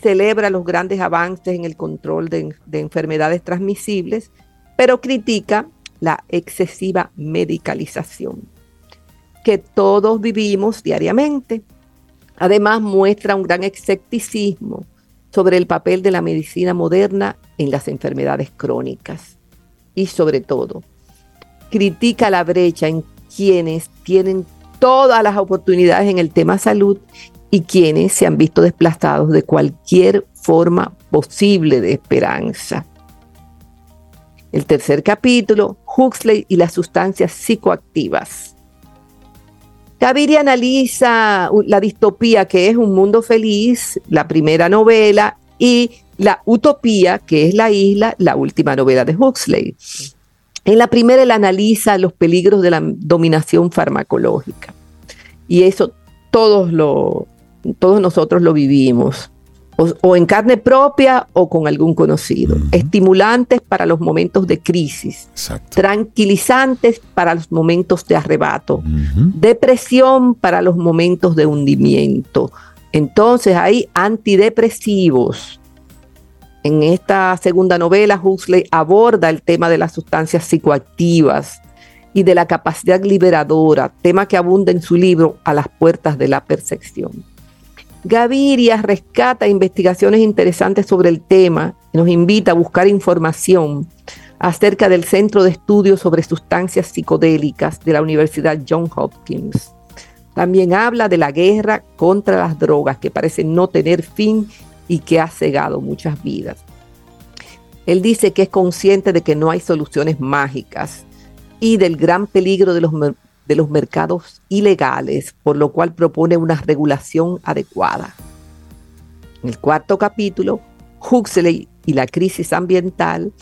Celebra los grandes avances en el control de, de enfermedades transmisibles, pero critica la excesiva medicalización que todos vivimos diariamente. Además, muestra un gran escepticismo sobre el papel de la medicina moderna en las enfermedades crónicas y sobre todo critica la brecha en quienes tienen todas las oportunidades en el tema salud y quienes se han visto desplazados de cualquier forma posible de esperanza. El tercer capítulo, Huxley y las sustancias psicoactivas. Gaviria analiza u- la distopía que es un mundo feliz, la primera novela, y la utopía que es la isla, la última novela de Huxley. En la primera él analiza los peligros de la dominación farmacológica. Y eso todos, lo, todos nosotros lo vivimos, o, o en carne propia o con algún conocido. Estimulantes para los momentos de crisis, Exacto. tranquilizantes para los momentos de arrebato, depresión para los momentos de hundimiento. Entonces hay antidepresivos. En esta segunda novela, Huxley aborda el tema de las sustancias psicoactivas y de la capacidad liberadora, tema que abunda en su libro A las puertas de la percepción. Gaviria rescata investigaciones interesantes sobre el tema y nos invita a buscar información acerca del Centro de Estudios sobre Sustancias Psicodélicas de la Universidad Johns Hopkins, También habla de la guerra contra las drogas que parece no tener fin y que ha cegado muchas vidas. Él dice que es consciente de que no hay soluciones mágicas y del gran peligro de los, de los mercados ilegales, por lo cual propone una regulación adecuada. En el cuarto capítulo, Huxley y la crisis ambiental,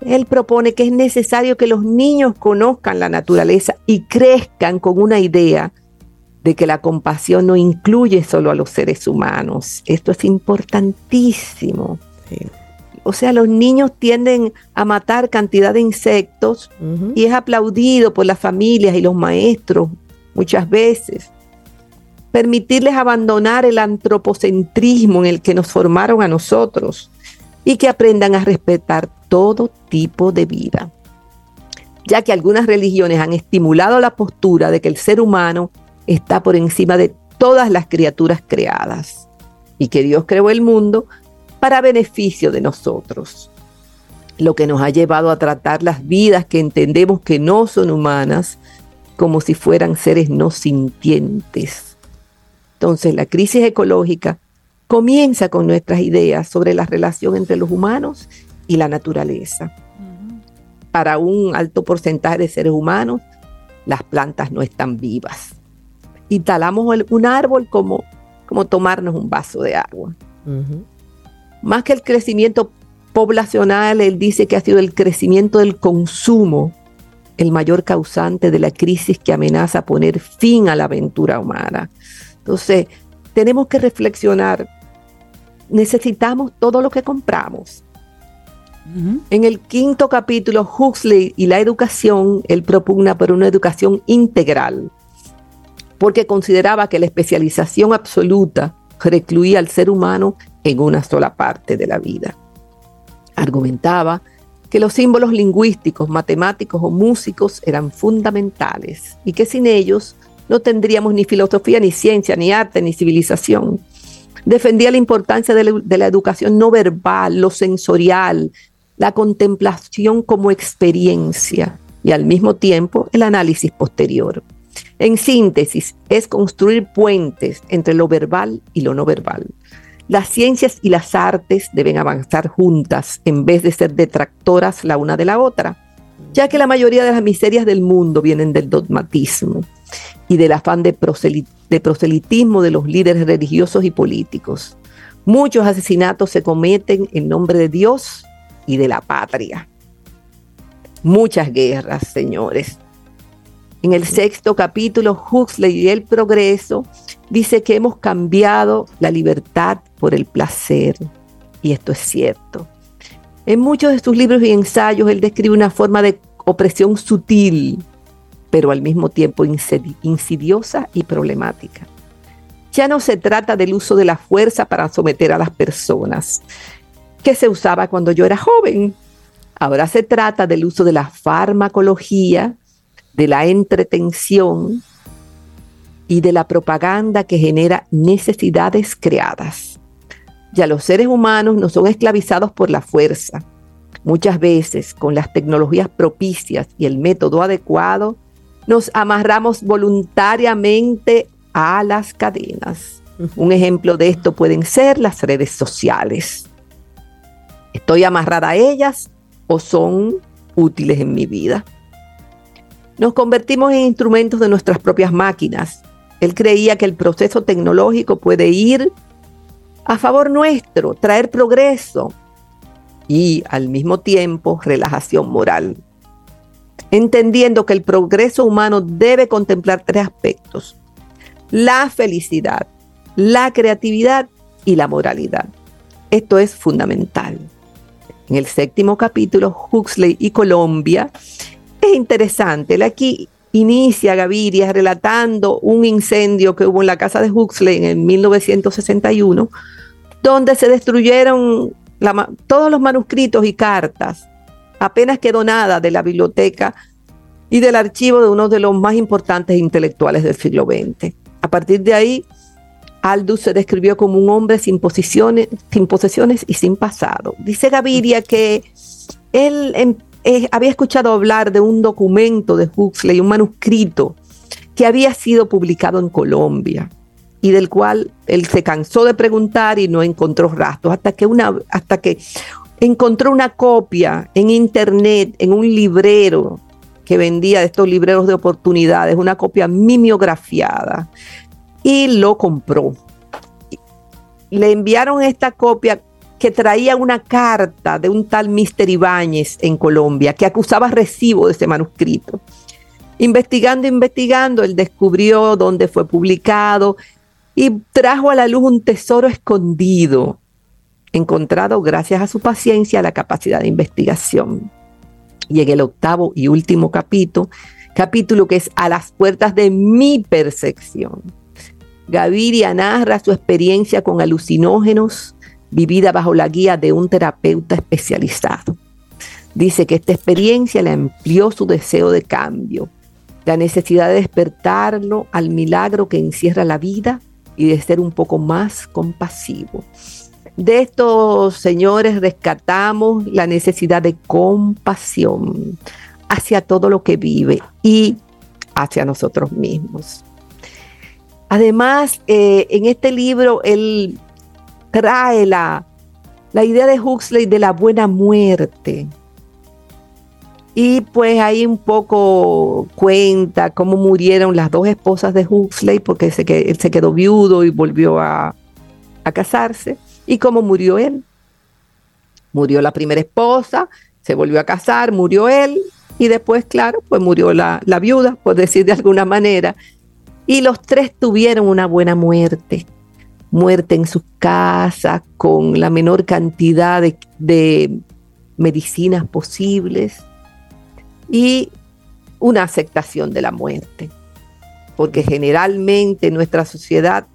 él propone que es necesario que los niños conozcan la naturaleza y crezcan con una idea de que la compasión no incluye solo a los seres humanos. Esto es importantísimo. O sea, los niños tienden a matar cantidad de insectos y es aplaudido por las familias y los maestros muchas veces. Permitirles abandonar el antropocentrismo en el que nos formaron a nosotros y que aprendan a respetar todo tipo de vida, ya que algunas religiones han estimulado la postura de que el ser humano está por encima de todas las criaturas creadas y que Dios creó el mundo para beneficio de nosotros, lo que nos ha llevado a tratar las vidas que entendemos que no son humanas como si fueran seres no sintientes. Entonces la crisis ecológica comienza con nuestras ideas sobre la relación entre los humanos y la naturaleza. Para un alto porcentaje de seres humanos, las plantas no están vivas. Y talamos un árbol como, como tomarnos un vaso de agua. Más que el crecimiento poblacional, él dice que ha sido el crecimiento del consumo el mayor causante de la crisis que amenaza poner fin a la aventura humana. Entonces, tenemos que reflexionar necesitamos todo lo que compramos. En el quinto capítulo, Huxley y la educación, él propugna por una educación integral, porque consideraba que la especialización absoluta recluía al ser humano en una sola parte de la vida. Argumentaba que los símbolos lingüísticos, matemáticos o músicos eran fundamentales y que sin ellos no tendríamos ni filosofía, ni ciencia, ni arte, ni civilización. Defendía la importancia de la, educación no verbal, lo sensorial, la contemplación como experiencia y al mismo tiempo el análisis posterior. En síntesis, es construir puentes entre lo verbal y lo no verbal. Las ciencias y las artes deben avanzar juntas en vez de ser detractoras la una de la otra, ya que la mayoría de las miserias del mundo vienen del dogmatismo y del afán de, proselitismo de los líderes religiosos y políticos. Muchos asesinatos se cometen en nombre de Dios y de la patria. Muchas guerras, señores. En el sexto capítulo, Huxley y el progreso dice que hemos cambiado la libertad por el placer. Y esto es cierto. En muchos de sus libros y ensayos, él describe una forma de opresión sutil pero al mismo tiempo insidiosa y problemática. Ya no se trata del uso de la fuerza para someter a las personas, que se usaba cuando yo era joven. Ahora se trata del uso de la farmacología, de la entretención y de la propaganda que genera necesidades creadas. Ya los seres humanos no son esclavizados por la fuerza. Muchas veces, con las tecnologías propicias y el método adecuado, nos amarramos voluntariamente a las cadenas. Un ejemplo de esto pueden ser las redes sociales. ¿Estoy amarrada a ellas o son útiles en mi vida? Nos convertimos en instrumentos de nuestras propias máquinas. Él creía que el proceso tecnológico puede ir a favor nuestro, traer progreso y al mismo tiempo relajación moral entendiendo que el progreso humano debe contemplar tres aspectos, la felicidad, la creatividad y la moralidad. Esto es fundamental. En el séptimo capítulo, Huxley y Colombia, es interesante. Él aquí inicia Gaviria relatando un incendio que hubo en la casa de Huxley en 1961, donde se destruyeron todos los manuscritos y cartas apenas quedó nada de la biblioteca y del archivo de uno de los más importantes intelectuales del siglo XX. A partir de ahí, Aldous se describió como un hombre sin, posiciones, sin posesiones y sin pasado. Dice Gaviria que él em, eh, había escuchado hablar de un documento de Huxley, un manuscrito, que había sido publicado en Colombia y del cual él se cansó de preguntar y no encontró rastros hasta que hasta que encontró una copia en internet en un librero que vendía de estos libreros de oportunidades, una copia mimeografiada y lo compró. Le enviaron esta copia que traía una carta de un tal Mister Ibáñez en Colombia que acusaba recibo de ese manuscrito. Investigando, investigando, él descubrió dónde fue publicado y trajo a la luz un tesoro escondido, encontrado gracias a su paciencia a la capacidad de investigación. Y en el octavo y último capítulo, capítulo que es A las puertas de mi percepción, Gaviria narra su experiencia con alucinógenos vivida bajo la guía de un terapeuta especializado. Dice que esta experiencia le amplió su deseo de cambio, la necesidad de despertarlo al milagro que encierra la vida y de ser un poco más compasivo. De estos señores rescatamos la necesidad de compasión hacia todo lo que vive y hacia nosotros mismos. Además, eh, en este libro él trae la, la idea de Huxley de la buena muerte. Y pues ahí un poco cuenta cómo murieron las dos esposas de Huxley, porque se, él se quedó viudo y volvió a, a casarse, y cómo murió él. Murió la primera esposa, se volvió a casar, murió él, y después, claro, pues murió la, la viuda, por decir de alguna manera. Y los tres tuvieron una buena muerte muerte en sus casas, con la menor cantidad de, medicinas posibles y una aceptación de la muerte. Porque generalmente en nuestra sociedad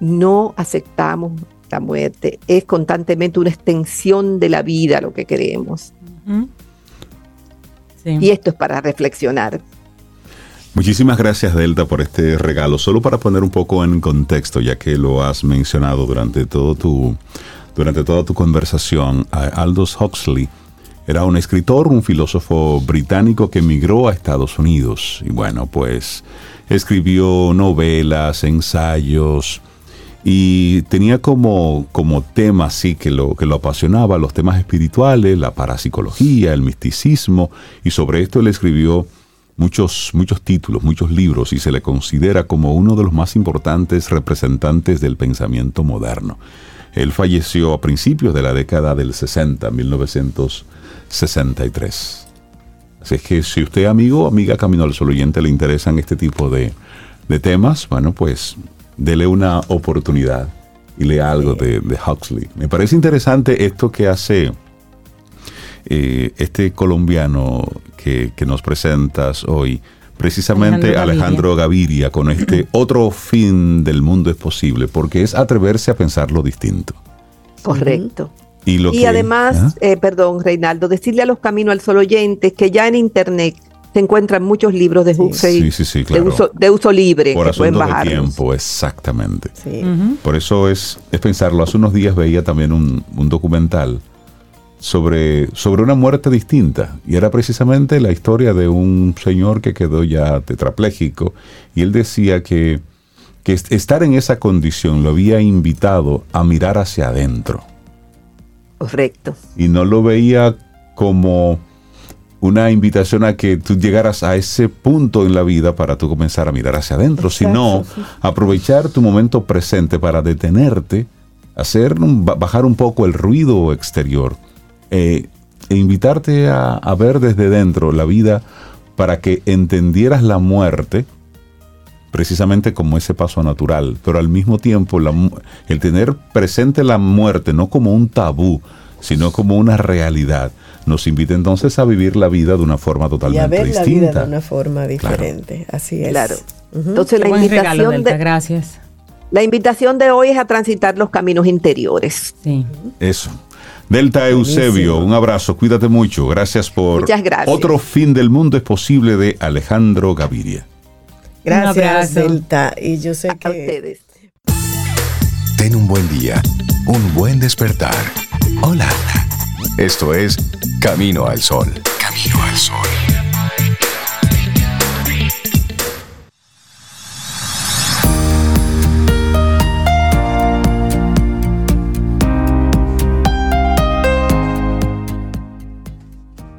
no aceptamos la muerte, es constantemente una extensión de la vida lo que queremos. Y esto es para reflexionar. Muchísimas gracias Delta por este regalo. Solo para poner un poco en contexto, ya que lo has mencionado durante todo tu durante toda tu conversación, Aldous Huxley era un escritor, un filósofo británico que emigró a Estados Unidos y bueno, pues escribió novelas, ensayos y tenía como, como tema así que lo, que lo apasionaba los temas espirituales, la parapsicología, el misticismo y sobre esto él escribió muchos, muchos títulos, muchos libros y se le considera como uno de los más importantes representantes del pensamiento moderno. Él falleció a principios de la década del 60, 1963. Así es que si usted, amigo o amiga Camino al Sol oyente, le interesan este tipo de, temas, bueno, pues dele una oportunidad y lea algo de, de Huxley. Me parece interesante esto que hace eh, este colombiano que, nos presentas hoy, precisamente Alejandro, Gaviria. con este otro fin del mundo es posible, porque es atreverse a pensarlo distinto. Correcto. Y, además, ¿ah? eh, perdón, Reinaldo, decirle a los Caminos al Sol oyentes que ya en Internet se encuentran muchos libros de Huxley de, uso, libre Por que de tiempo, exactamente. Por eso es, es pensarlo. Hace unos días veía también un, un documental sobre, sobre una muerte distinta. Y era precisamente la historia de un señor que quedó ya tetrapléjico. Y él decía que, que estar en esa condición lo había invitado a mirar hacia adentro. Correcto. Y no lo veía como una invitación a que tú llegaras a ese punto en la vida para tú comenzar a mirar hacia adentro, sino aprovechar tu momento presente para detenerte, hacer bajar un poco el ruido exterior eh, e invitarte a, ver desde dentro la vida para que entendieras la muerte precisamente como ese paso natural, pero al mismo tiempo el tener presente la muerte no como un tabú, sino como una realidad, nos invita entonces a vivir la vida de una forma totalmente distinta. Y a ver la vida de una forma diferente, así es. Claro. Entonces la invitación de, gracias. La invitación de hoy es a transitar los caminos interiores. Sí. Eso. Delta Eusebio, un abrazo, cuídate mucho. Gracias por otro fin del mundo es posible de Alejandro Gaviria. Gracias, Delta. Y yo sé que. ustedes. Ten un buen día, un buen despertar. Hola. Esto es Camino al Sol. Camino al Sol.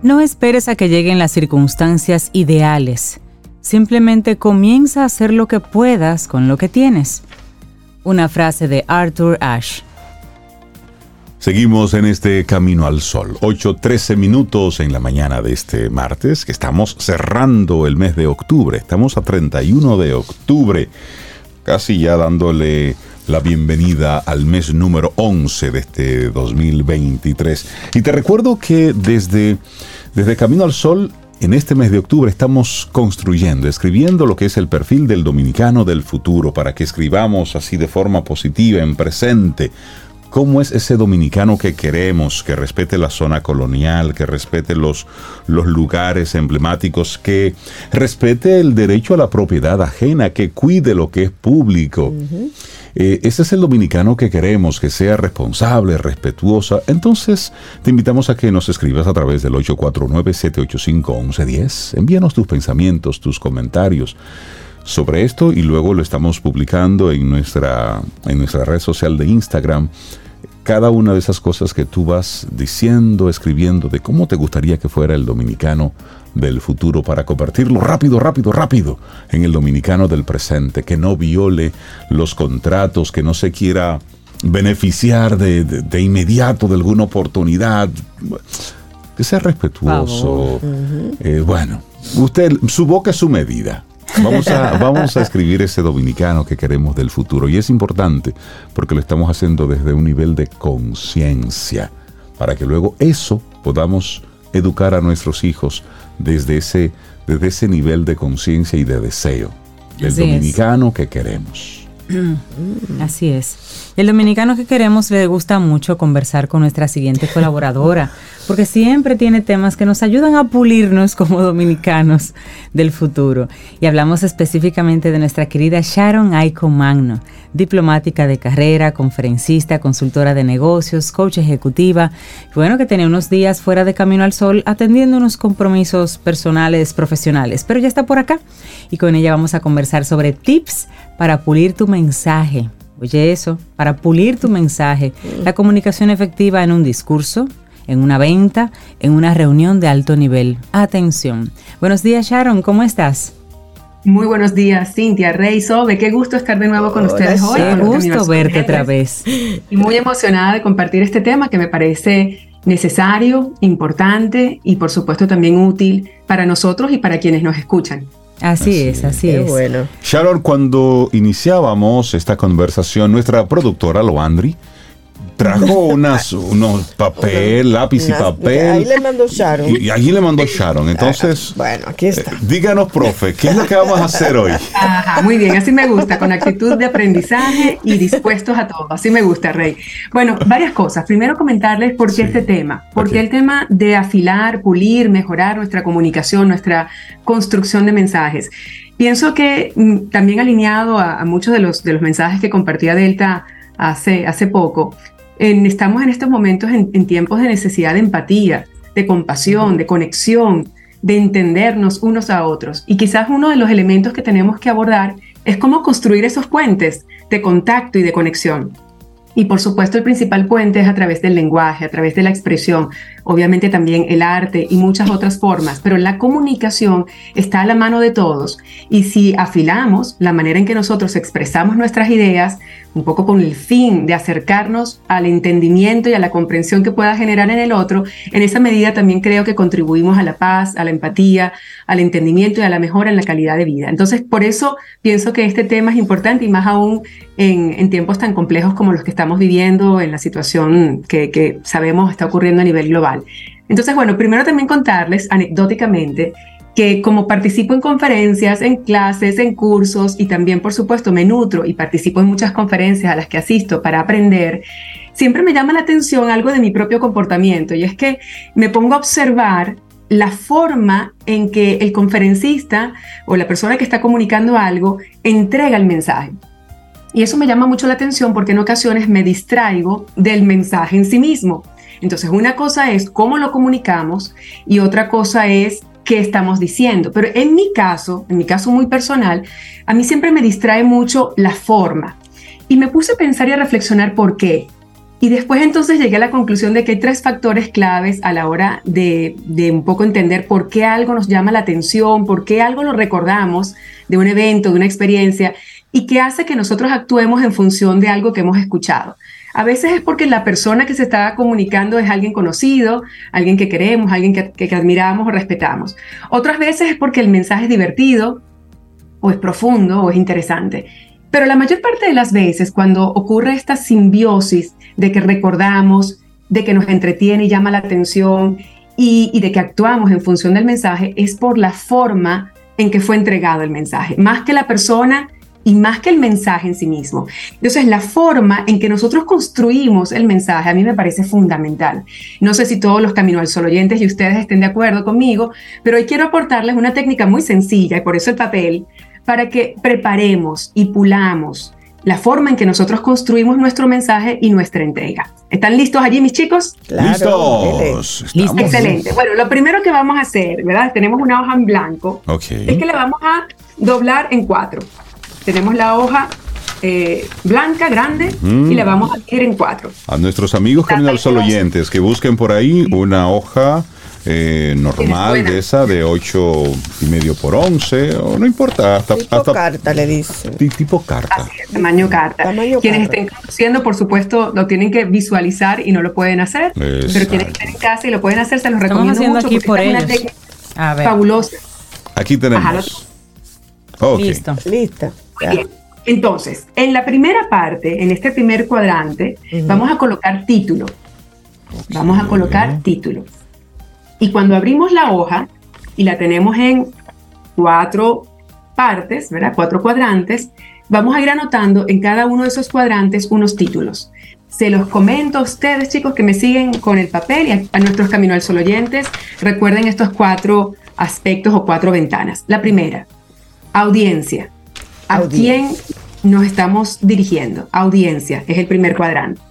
No esperes a que lleguen las circunstancias ideales. Simplemente comienza a hacer lo que puedas con lo que tienes. Una frase de Arthur Ashe. Seguimos en este Camino al Sol. 8.13 minutos en la mañana de este martes, que estamos cerrando el mes de octubre. Estamos a 31 de octubre, casi ya dándole la bienvenida al mes número 11 de este 2023. Y te recuerdo que desde, desde Camino al Sol en este mes de octubre estamos construyendo, escribiendo lo que es el perfil del dominicano del futuro, para que escribamos así de forma positiva, en presente, cómo es ese dominicano que queremos, que respete la zona colonial, que respete los, los lugares emblemáticos, que respete el derecho a la propiedad ajena, que cuide lo que es público. Eh, ese es el dominicano que queremos, que sea responsable, respetuosa. Entonces, te invitamos a que nos escribas a través del 849-785-1110. Envíanos tus pensamientos, tus comentarios sobre esto y luego lo estamos publicando en nuestra, en nuestra red social de Instagram cada una de esas cosas que tú vas diciendo, escribiendo, de cómo te gustaría que fuera el dominicano del futuro para convertirlo rápido, rápido, rápido en el dominicano del presente, que no viole los contratos, que no se quiera beneficiar de, inmediato de alguna oportunidad, que sea respetuoso. Eh, bueno, usted, su boca es su medida. Vamos a, vamos a escribir ese dominicano que queremos del futuro. Y es importante porque lo estamos haciendo desde un nivel de conciencia, para que luego eso podamos educar a nuestros hijos desde ese, desde ese nivel de conciencia y de deseo. El dominicano que queremos. Así es. El dominicano que queremos le gusta mucho conversar con nuestra siguiente colaboradora, porque siempre tiene temas que nos ayudan a pulirnos como dominicanos del futuro. Y hablamos específicamente de nuestra querida Sharon Aiko Magno, diplomática de carrera, conferencista, consultora de negocios, coach ejecutiva. Bueno, que tenía unos días fuera de Camino al Sol atendiendo unos compromisos personales, profesionales, pero ya está por acá y con ella vamos a conversar sobre tips para pulir tu mensaje. Oye eso, para pulir tu mensaje, la comunicación efectiva en un discurso, en una venta, en una reunión de alto nivel. Atención. Buenos días Sharon, ¿cómo estás? Muy buenos días, Cintia, Rey, Sobe. Qué gusto estar de nuevo con ustedes hoy. Qué gusto verte otra vez. Y muy emocionada de compartir este tema que me parece necesario, importante y por supuesto también útil para nosotros y para quienes nos escuchan. Así, es, así es. Bueno. Sharon, cuando iniciábamos esta conversación, nuestra productora Loandri trajo unas, unos papel, lápiz y papel. Ahí le mandó Sharon. Y, ahí le mandó Sharon. Entonces, bueno, aquí está. Eh, díganos, profe, ¿qué es lo que vamos a hacer hoy? Ajá, muy bien, así me gusta, con actitud de aprendizaje y dispuestos a todo. Así me gusta, Rey. Bueno, varias cosas. Primero comentarles por qué este tema. Porque el tema de afilar, pulir, mejorar nuestra comunicación, nuestra construcción de mensajes. Pienso que mm, también alineado a, muchos de los, de los mensajes que compartía Delta hace, hace poco, estamos en estos momentos en, tiempos de necesidad de empatía, de compasión, de conexión, de entendernos unos a otros. Y quizás uno de los elementos que tenemos que abordar es cómo construir esos puentes de contacto y de conexión. Y por supuesto el principal puente es a través del lenguaje, a través de la expresión, obviamente también el arte y muchas otras formas, pero la comunicación está a la mano de todos. Y si afilamos la manera en que nosotros expresamos nuestras ideas, un poco con el fin de acercarnos al entendimiento y a la comprensión que pueda generar en el otro, en esa medida también creo que contribuimos a la paz, a la empatía, al entendimiento y a la mejora en la calidad de vida. Entonces, por eso pienso que este tema es importante y más aún en, tiempos tan complejos como los que estamos viviendo, en la situación que, sabemos está ocurriendo a nivel global. Entonces, bueno, primero también contarles anecdóticamente que como participo en conferencias, en clases, en cursos y también, por supuesto, me nutro y participo en muchas conferencias a las que asisto para aprender, siempre me llama la atención algo de mi propio comportamiento y es que me pongo a observar la forma en que el conferencista o la persona que está comunicando algo entrega el mensaje. Y eso me llama mucho la atención porque en ocasiones me distraigo del mensaje en sí mismo. Entonces, una cosa es cómo lo comunicamos y otra cosa es qué estamos diciendo. Pero en mi caso, en mi caso muy personal, a mí siempre me distrae mucho la forma. Y me puse a pensar y a reflexionar por qué. Y después entonces llegué a la conclusión de que hay tres factores claves a la hora de, de, un poco entender por qué algo nos llama la atención, por qué algo lo recordamos de un evento, de una experiencia, y qué hace que nosotros actuemos en función de algo que hemos escuchado. A veces es porque la persona que se está comunicando es alguien conocido, alguien que queremos, alguien que, que, admiramos o respetamos. Otras veces es porque el mensaje es divertido, o es profundo, o es interesante. Pero la mayor parte de las veces, cuando ocurre esta simbiosis de que recordamos, de que nos entretiene y llama la atención y, y de que actuamos en función del mensaje, es por la forma en que fue entregado el mensaje. Más que la persona y más que el mensaje en sí mismo. Entonces, la forma en que nosotros construimos el mensaje a mí me parece fundamental. No sé si todos los Camino al Sol oyentes y ustedes estén de acuerdo conmigo, pero hoy quiero aportarles una técnica muy sencilla y por eso el papel, para que preparemos y pulamos la forma en que nosotros construimos nuestro mensaje y nuestra entrega. ¿Están listos allí, mis chicos? Claro, listos. Estamos. Excelente. Bueno, lo primero que vamos a hacer, ¿verdad? Tenemos una hoja en blanco. Okay. Es que la vamos a doblar en cuatro tenemos la hoja eh, blanca, grande, mm. y la vamos a dividir en cuatro. A nuestros amigos Camino al Sol oyentes, que busquen por ahí una hoja eh, normal de esa de 8 y medio por 11 o no importa hasta tipo hasta, carta le dice tipo carta Así es, tamaño carta tamaño quienes carta. estén conociendo por supuesto lo tienen que visualizar y no lo pueden hacer Exacto. pero quienes estén en casa y lo pueden hacer se los recomiendo haciendo mucho aquí por es ellos. una técnica A ver. fabulosa aquí tenemos Ajá, okay. Listo. lista bien. Entonces, en la primera parte, en este primer cuadrante, uh -huh. vamos a colocar título. Okay. Vamos a colocar título. Y cuando abrimos la hoja y la tenemos en cuatro partes, ¿verdad? Cuatro cuadrantes, vamos a ir anotando en cada uno de esos cuadrantes unos títulos. Se los comento a ustedes, chicos, que me siguen con el papel y a, a nuestros Camino al Sol oyentes. Recuerden estos cuatro aspectos o cuatro ventanas. La primera, audiencia. ¿A quién nos estamos dirigiendo? Audiencia, es el primer cuadrante.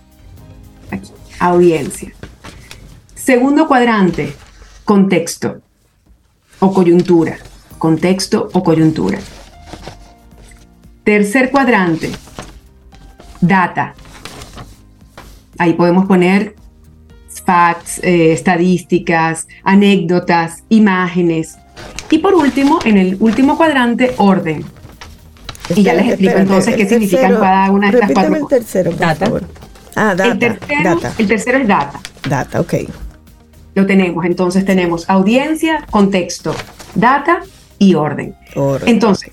Aquí, audiencia. Segundo cuadrante, contexto o coyuntura. Contexto o coyuntura. Tercer cuadrante, data. Ahí podemos poner facts, eh, estadísticas, anécdotas, imágenes. Y por último, en el último cuadrante, orden y ya les explico espérate, entonces qué significan cada una de estas cuatro el tercero, por data. favor. Ah, data. El tercero, data. el tercero es data. Data, ok. Lo tenemos. Entonces tenemos audiencia, contexto, data y orden. orden. Entonces,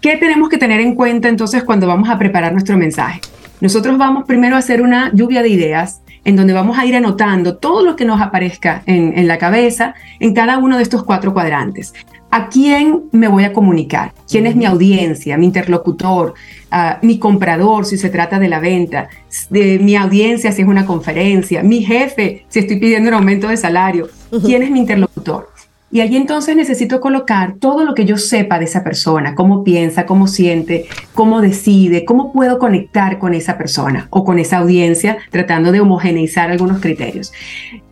¿qué tenemos que tener en cuenta entonces cuando vamos a preparar nuestro mensaje? Nosotros vamos primero a hacer una lluvia de ideas en donde vamos a ir anotando todo lo que nos aparezca en, en, la cabeza en cada uno de estos cuatro cuadrantes. ¿A quién me voy a comunicar? ¿Quién es mi audiencia, mi interlocutor, uh, mi comprador si se trata de la venta, de mi audiencia si es una conferencia, mi jefe si estoy pidiendo un aumento de salario? ¿Quién es mi interlocutor? Y allí entonces necesito colocar todo lo que yo sepa de esa persona, cómo piensa, cómo siente, cómo decide, cómo puedo conectar con esa persona o con esa audiencia, tratando de homogeneizar algunos criterios.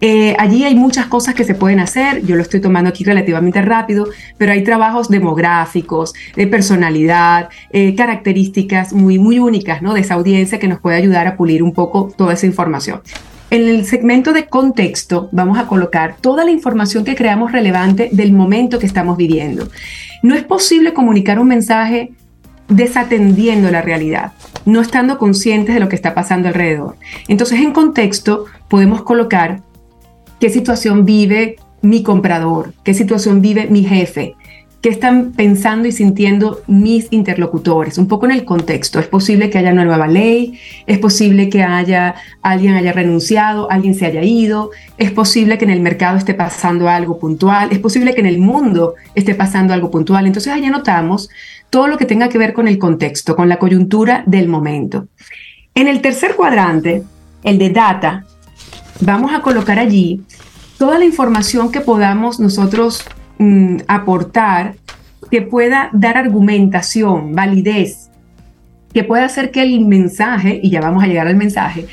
Eh, allí hay muchas cosas que se pueden hacer, yo lo estoy tomando aquí relativamente rápido, pero hay trabajos demográficos, de personalidad, eh, características muy, muy únicas ¿no? de esa audiencia que nos puede ayudar a pulir un poco toda esa información. En el segmento de contexto vamos a colocar toda la información que creamos relevante del momento que estamos viviendo. No es posible comunicar un mensaje desatendiendo la realidad, no estando conscientes de lo que está pasando alrededor. Entonces, en contexto podemos colocar qué situación vive mi comprador, qué situación vive mi jefe, qué están pensando y sintiendo mis interlocutores, un poco en el contexto. Es posible que haya una nueva ley, es posible que haya alguien haya renunciado, alguien se haya ido, es posible que en el mercado esté pasando algo puntual, es posible que en el mundo esté pasando algo puntual. Entonces allá notamos todo lo que tenga que ver con el contexto, con la coyuntura del momento. En el tercer cuadrante, el de data, vamos a colocar allí toda la información que podamos nosotros mm, aportar que pueda dar argumentación, validez, que pueda hacer que el mensaje, y ya vamos a llegar al mensaje,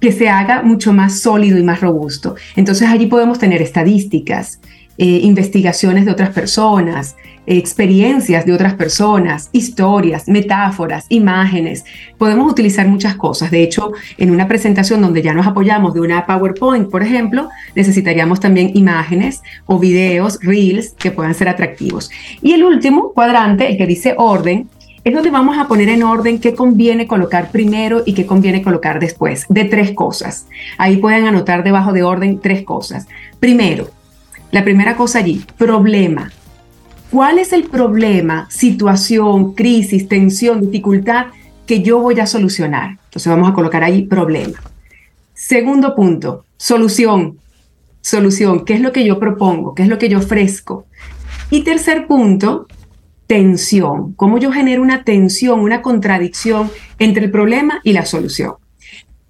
que se haga mucho más sólido y más robusto. Entonces allí podemos tener estadísticas, eh, investigaciones de otras personas, experiencias de otras personas, historias, metáforas, imágenes. Podemos utilizar muchas cosas. De hecho, en una presentación donde ya nos apoyamos de una PowerPoint, por ejemplo, necesitaríamos también imágenes o videos, reels, que puedan ser atractivos. Y el último cuadrante, el que dice orden, es donde vamos a poner en orden qué conviene colocar primero y qué conviene colocar después, de tres cosas. Ahí pueden anotar debajo de orden tres cosas. Primero, la primera cosa allí, problema. ¿Cuál es el problema, situación, crisis, tensión, dificultad que yo voy a solucionar? Entonces vamos a colocar ahí problema. Segundo punto, solución. Solución, ¿qué es lo que yo propongo? ¿Qué es lo que yo ofrezco? Y tercer punto, tensión. ¿Cómo yo genero una tensión, una contradicción entre el problema y la solución?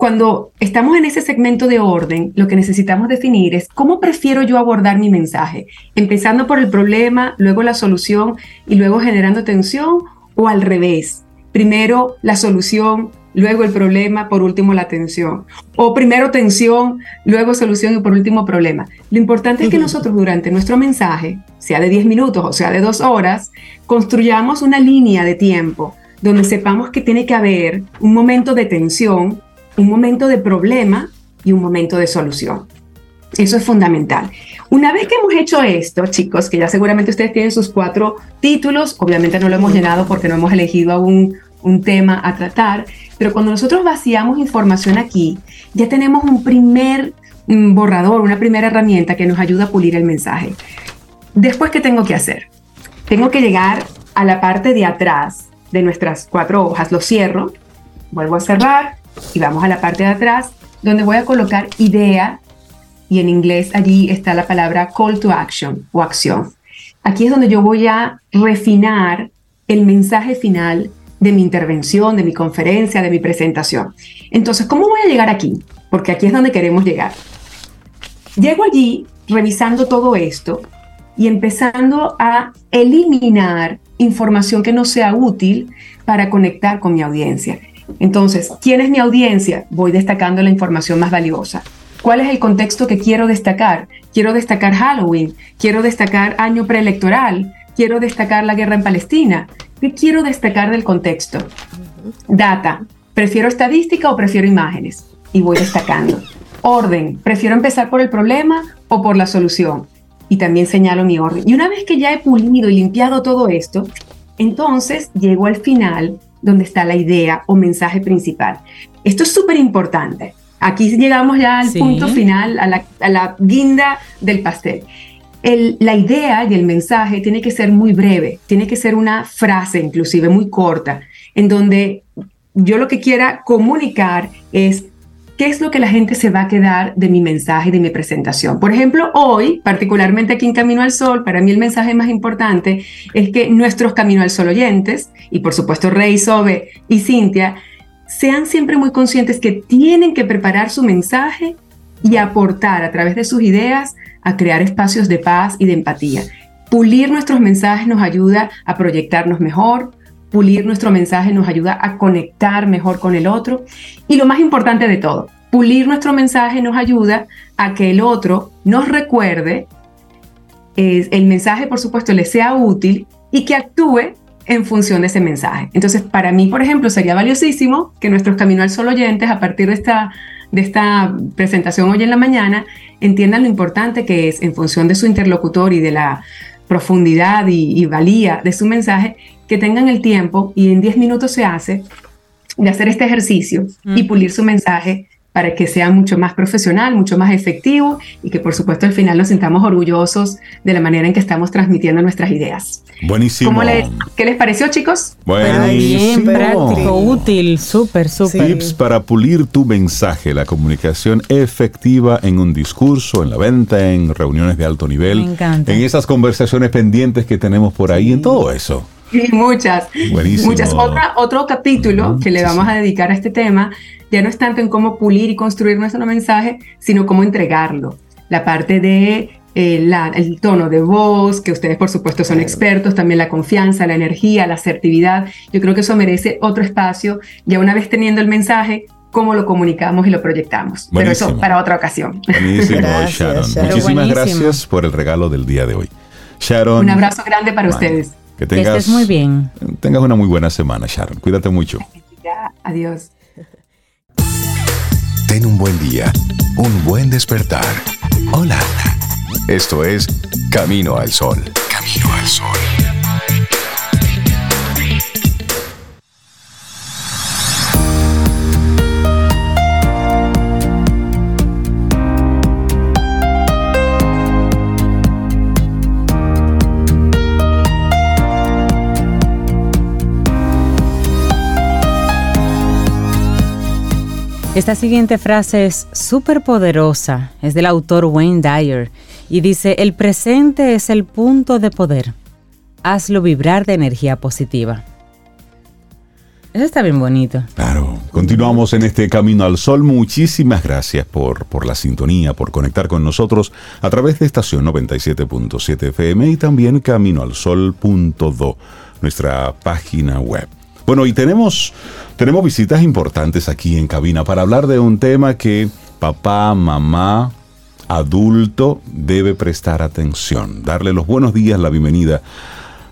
Cuando estamos en ese segmento de orden, lo que necesitamos definir es cómo prefiero yo abordar mi mensaje, empezando por el problema, luego la solución y luego generando tensión o al revés. Primero la solución, luego el problema, por último la tensión. O primero tensión, luego solución y por último problema. Lo importante es que nosotros durante nuestro mensaje, sea de 10 minutos o sea de 2 horas, construyamos una línea de tiempo donde sepamos que tiene que haber un momento de tensión un momento de problema y un momento de solución. Eso es fundamental. Una vez que hemos hecho esto, chicos, que ya seguramente ustedes tienen sus cuatro títulos, obviamente no lo hemos llenado porque no hemos elegido aún un tema a tratar, pero cuando nosotros vaciamos información aquí, ya tenemos un primer borrador, una primera herramienta que nos ayuda a pulir el mensaje. Después, ¿qué tengo que hacer? Tengo que llegar a la parte de atrás de nuestras cuatro hojas, lo cierro, vuelvo a cerrar, y vamos a la parte de atrás donde voy a colocar idea y en inglés allí está la palabra call to action o acción. Aquí es donde yo voy a refinar el mensaje final de mi intervención, de mi conferencia, de mi presentación. Entonces, ¿cómo voy a llegar aquí? Porque aquí es donde queremos llegar. Llego allí revisando todo esto y empezando a eliminar información que no sea útil para conectar con mi audiencia. Entonces, ¿quién es mi audiencia? Voy destacando la información más valiosa. ¿Cuál es el contexto que quiero destacar? Quiero destacar Halloween, quiero destacar año preelectoral, quiero destacar la guerra en Palestina. ¿Qué quiero destacar del contexto? Data, ¿prefiero estadística o prefiero imágenes? Y voy destacando. Orden, ¿prefiero empezar por el problema o por la solución? Y también señalo mi orden. Y una vez que ya he pulido y limpiado todo esto, entonces llego al final donde está la idea o mensaje principal. Esto es súper importante. Aquí llegamos ya al punto final, a la, guinda del pastel. la idea y el mensaje tiene que ser muy breve, tiene que ser una frase inclusive muy corta, en donde yo lo que quiera comunicar es qué es lo que la gente se va a quedar de mi mensaje, de mi presentación. Por ejemplo, hoy, particularmente aquí en Camino al Sol, para mí el mensaje más importante es que nuestros Camino al Sol oyentes, y por supuesto Rey, Sobe y Cintia, sean siempre muy conscientes que tienen que preparar su mensaje y aportar a través de sus ideas a crear espacios de paz y de empatía. Pulir nuestros mensajes nos ayuda a proyectarnos mejor, pulir nuestro mensaje nos ayuda a conectar mejor con el otro. Y lo más importante de todo, pulir nuestro mensaje nos ayuda a que el otro nos recuerde, el mensaje por supuesto le sea útil y que actúe en función de ese mensaje. Entonces, para mí, por ejemplo, sería valiosísimo que nuestros Camino al Sol oyentes, a partir de esta, de esta presentación hoy en la mañana, entiendan lo importante que es, en función de su interlocutor y de la profundidad y, valía de su mensaje, que tengan el tiempo, y en 10 minutos se hace, de hacer este ejercicio y pulir su mensaje para que sea mucho más profesional, mucho más efectivo y que por supuesto al final nos sintamos orgullosos de la manera en que estamos transmitiendo nuestras ideas. Buenísimo. ¿Qué les pareció chicos? Buenísimo. práctico, útil, súper, súper. Tips para pulir tu mensaje, la comunicación efectiva en un discurso, en la venta, en reuniones de alto nivel. Me encanta. En esas conversaciones pendientes que tenemos por ahí, en todo eso. Sí, muchas. Buenísimo. Muchas. Otra, otro capítulo que le vamos a dedicar a este tema ya no es tanto en cómo pulir y construir nuestro mensaje, sino cómo entregarlo. La parte de eh, el tono de voz, que ustedes por supuesto son expertos, también la confianza, la energía, la asertividad. Yo creo que eso merece otro espacio. Ya una vez teniendo el mensaje, cómo lo comunicamos y lo proyectamos. Pero eso para otra ocasión. Buenísimo, Sharon. Muchísimas gracias por el regalo del día de hoy. Sharon. Un abrazo grande para ustedes. Que tengas, estés muy bien. Tengas una muy buena semana, Sharon. Cuídate mucho. Adiós. Ten un buen día, un buen despertar. Hola. Esto es Camino al Sol. Camino al Sol. Esta siguiente frase es súper poderosa, es del autor Wayne Dyer y dice, el presente es el punto de poder, hazlo vibrar de energía positiva. Eso está bien bonito. Claro. Continuamos en este camino al sol. Muchísimas gracias por, por la sintonía, por conectar con nosotros a través de estación 97.7 FM y también caminoalsol.do, nuestra página web. Bueno, y tenemos, tenemos visitas importantes aquí en cabina para hablar de un tema que papá, mamá, adulto debe prestar atención. Darle los buenos días, la bienvenida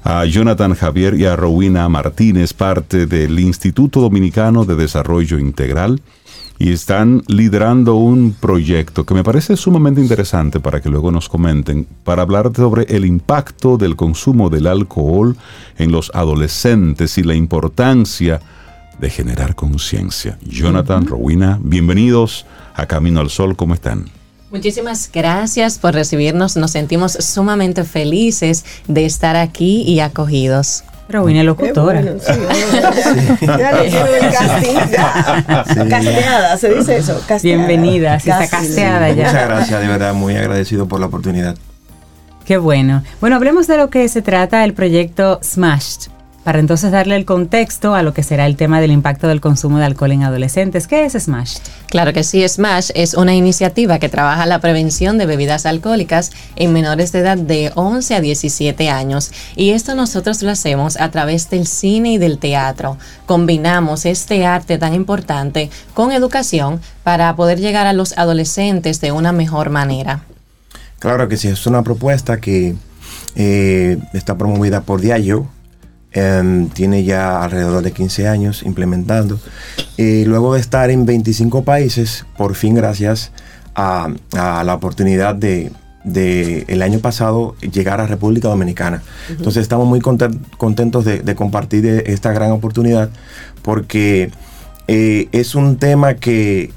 a Jonathan Javier y a Rowena Martínez, parte del Instituto Dominicano de Desarrollo Integral y están liderando un proyecto que me parece sumamente interesante para que luego nos comenten, para hablar sobre el impacto del consumo del alcohol en los adolescentes y la importancia de generar conciencia. Jonathan, Rowena, bienvenidos a Camino al Sol, ¿cómo están? Muchísimas gracias por recibirnos. Nos sentimos sumamente felices de estar aquí y acogidos. Pero vine locutora. Casteada, se dice eso. Bienvenida, está casteada ya. Muchas gracias, de verdad, muy agradecido por la oportunidad. Qué bueno. Bueno, hablemos de lo que se trata el proyecto Smashed para entonces darle el contexto a lo que será el tema del impacto del consumo de alcohol en adolescentes. ¿Qué es Smash? Claro que sí, Smash es una iniciativa que trabaja la prevención de bebidas alcohólicas en menores de edad de 11 a 17 años. Y esto nosotros lo hacemos a través del cine y del teatro. Combinamos este arte tan importante con educación para poder llegar a los adolescentes de una mejor manera. Claro que sí, es una propuesta que eh, está promovida por Diageo Em, tiene ya alrededor de 15 años implementando. Y luego de estar en 25 países, por fin gracias a, la oportunidad de, el año pasado llegar a República Dominicana. Entonces estamos muy contentos de, compartir esta gran oportunidad porque eh, es un tema que,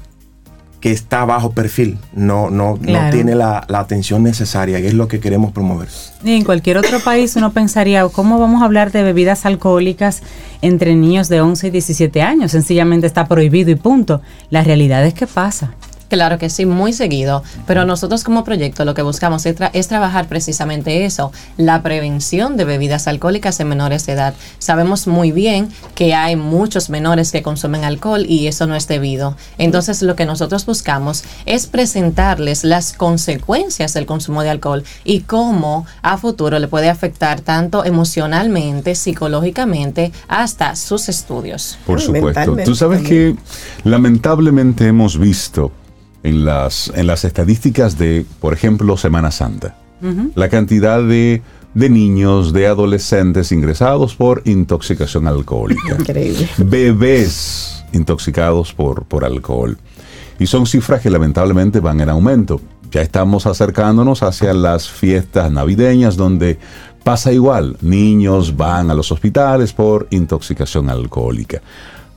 que está bajo perfil, no, no, no tiene la, atención necesaria y es lo que queremos promover. Y en cualquier otro país uno pensaría, ¿cómo vamos a hablar de bebidas alcohólicas entre niños de 11 y 17 años? Sencillamente está prohibido y punto. La realidad es que pasa. Claro que sí, muy seguido, pero nosotros como proyecto lo que buscamos es, trabajar precisamente eso, la prevención de bebidas alcohólicas en menores de edad. Sabemos muy bien que hay muchos menores que consumen alcohol y eso no es debido. Entonces lo que nosotros buscamos es presentarles las consecuencias del consumo de alcohol y cómo a futuro le puede afectar tanto emocionalmente, psicológicamente, hasta sus estudios. Por supuesto. Tú sabes que lamentablemente hemos visto en las, en las estadísticas de, por ejemplo, Semana Santa. La cantidad de, de, niños, de adolescentes ingresados por intoxicación alcohólica. Increíble. Bebés intoxicados por, por alcohol. Y son cifras que lamentablemente van en aumento. Ya estamos acercándonos hacia las fiestas navideñas donde pasa igual. Niños van a los hospitales por intoxicación alcohólica.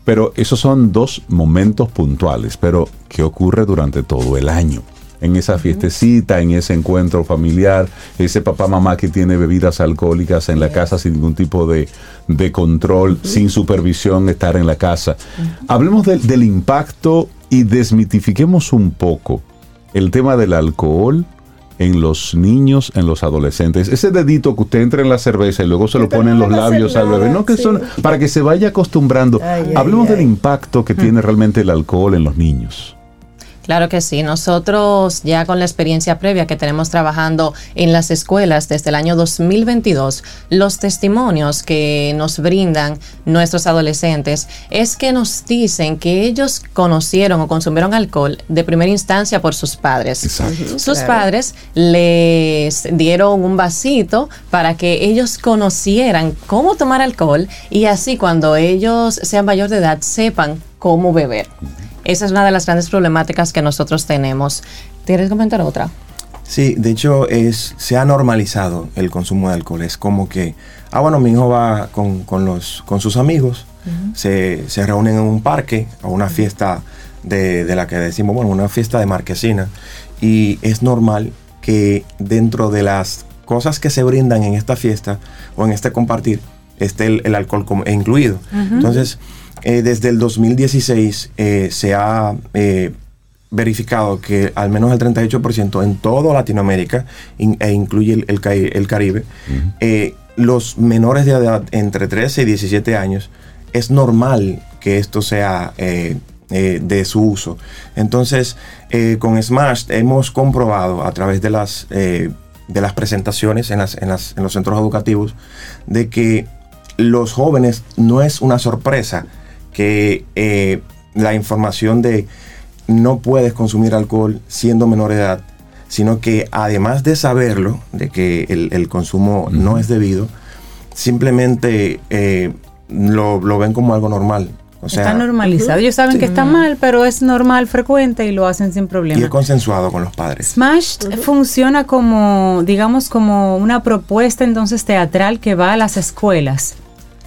Pero esos son dos momentos puntuales, pero ¿qué ocurre durante todo el año? En esa fiestecita, en ese encuentro familiar, ese papá mamá que tiene bebidas alcohólicas en la casa sin ningún tipo de, control, sin supervisión, estar en la casa. Hablemos del impacto y desmitifiquemos un poco el tema del alcohol en los niños, en los adolescentes. Ese dedito que usted entra en la cerveza y luego se lo pone en los labios al bebé, no que son para que se vaya acostumbrando. Hablemos del impacto que tiene realmente el alcohol en los niños. Claro que sí. Nosotros ya con la experiencia previa que tenemos trabajando en las escuelas desde el año 2022, los testimonios que nos brindan nuestros adolescentes es que nos dicen que ellos conocieron o consumieron alcohol de primera instancia por sus padres. Exacto. Sus Claro. padres les dieron un vasito para que ellos conocieran cómo tomar alcohol y así cuando ellos sean mayor de edad sepan cómo beber. Esa es una de las grandes problemáticas que nosotros tenemos. ¿Quieres comentar otra? Sí, de hecho es, se ha normalizado el consumo de alcohol. Es como que, ah, bueno, mi hijo va con, con los, con sus amigos, se, se reúnen en un parque o una fiesta de, de la que decimos, bueno, una fiesta de marquesina. Y es normal que dentro de las cosas que se brindan en esta fiesta o en este compartir esté el, el alcohol como- incluido. Entonces, eh, desde el 2016 eh, se ha eh, verificado que al menos el 38% en toda Latinoamérica, in- e incluye el, el Cari- el Caribe, los menores de edad entre 13 y 17 años, es normal que esto sea de su uso. Entonces, con Smash hemos comprobado a través de las, de las presentaciones en, las- en las- en los centros educativos de que los jóvenes no es una sorpresa que eh, la información de no puedes consumir alcohol siendo menor de edad, sino que además de saberlo, de que el, el consumo no es debido, simplemente eh, lo, lo ven como algo normal. O sea, está normalizado. Ellos saben sí. que está mal, pero es normal, frecuente y lo hacen sin y es problema. consensuado con los padres. Smash funciona como, digamos, como una propuesta entonces teatral que va a las escuelas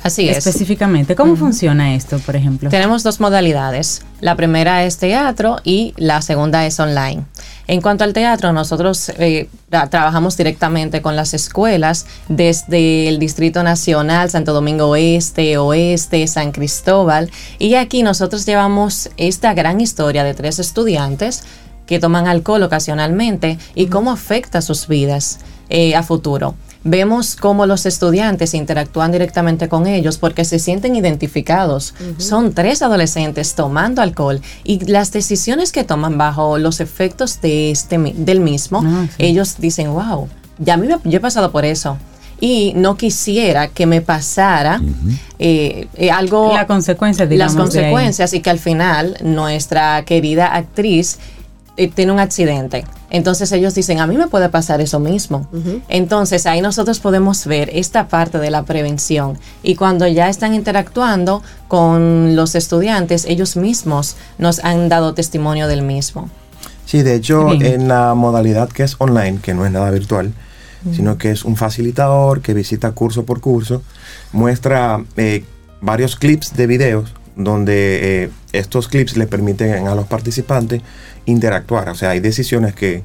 Así es. específicamente. ¿Cómo funciona esto, por ejemplo? Tenemos dos modalidades. La primera es teatro y la segunda es online. En cuanto al teatro, nosotros eh, tra- trabajamos directamente con las escuelas desde el Distrito Nacional, Santo Domingo Oeste, Oeste, San Cristóbal. Y aquí nosotros llevamos esta gran historia de tres estudiantes que toman alcohol ocasionalmente y cómo afecta sus vidas eh, a futuro. Vemos cómo los estudiantes interactúan directamente con ellos porque se sienten identificados. Son tres adolescentes tomando alcohol y las decisiones que toman bajo los efectos de este, mi- del mismo, Ah, sí. ellos dicen, wow, ya a mí me- yo he pasado por eso. Y no quisiera que me pasara eh, eh, algo... La consecuencia, las digamos, de ahí. consecuencias y que al final nuestra querida actriz tiene un accidente. Entonces ellos dicen, a mí me puede pasar eso mismo. Entonces ahí nosotros podemos ver esta parte de la prevención. Y cuando ya están interactuando con los estudiantes, ellos mismos nos han dado testimonio del mismo. Sí, de hecho, bien. en la modalidad que es online, que no es nada virtual, sino que es un facilitador que visita curso por curso, muestra eh, varios clips de videos donde eh, estos clips le permiten a los participantes interactuar. O sea, hay decisiones que,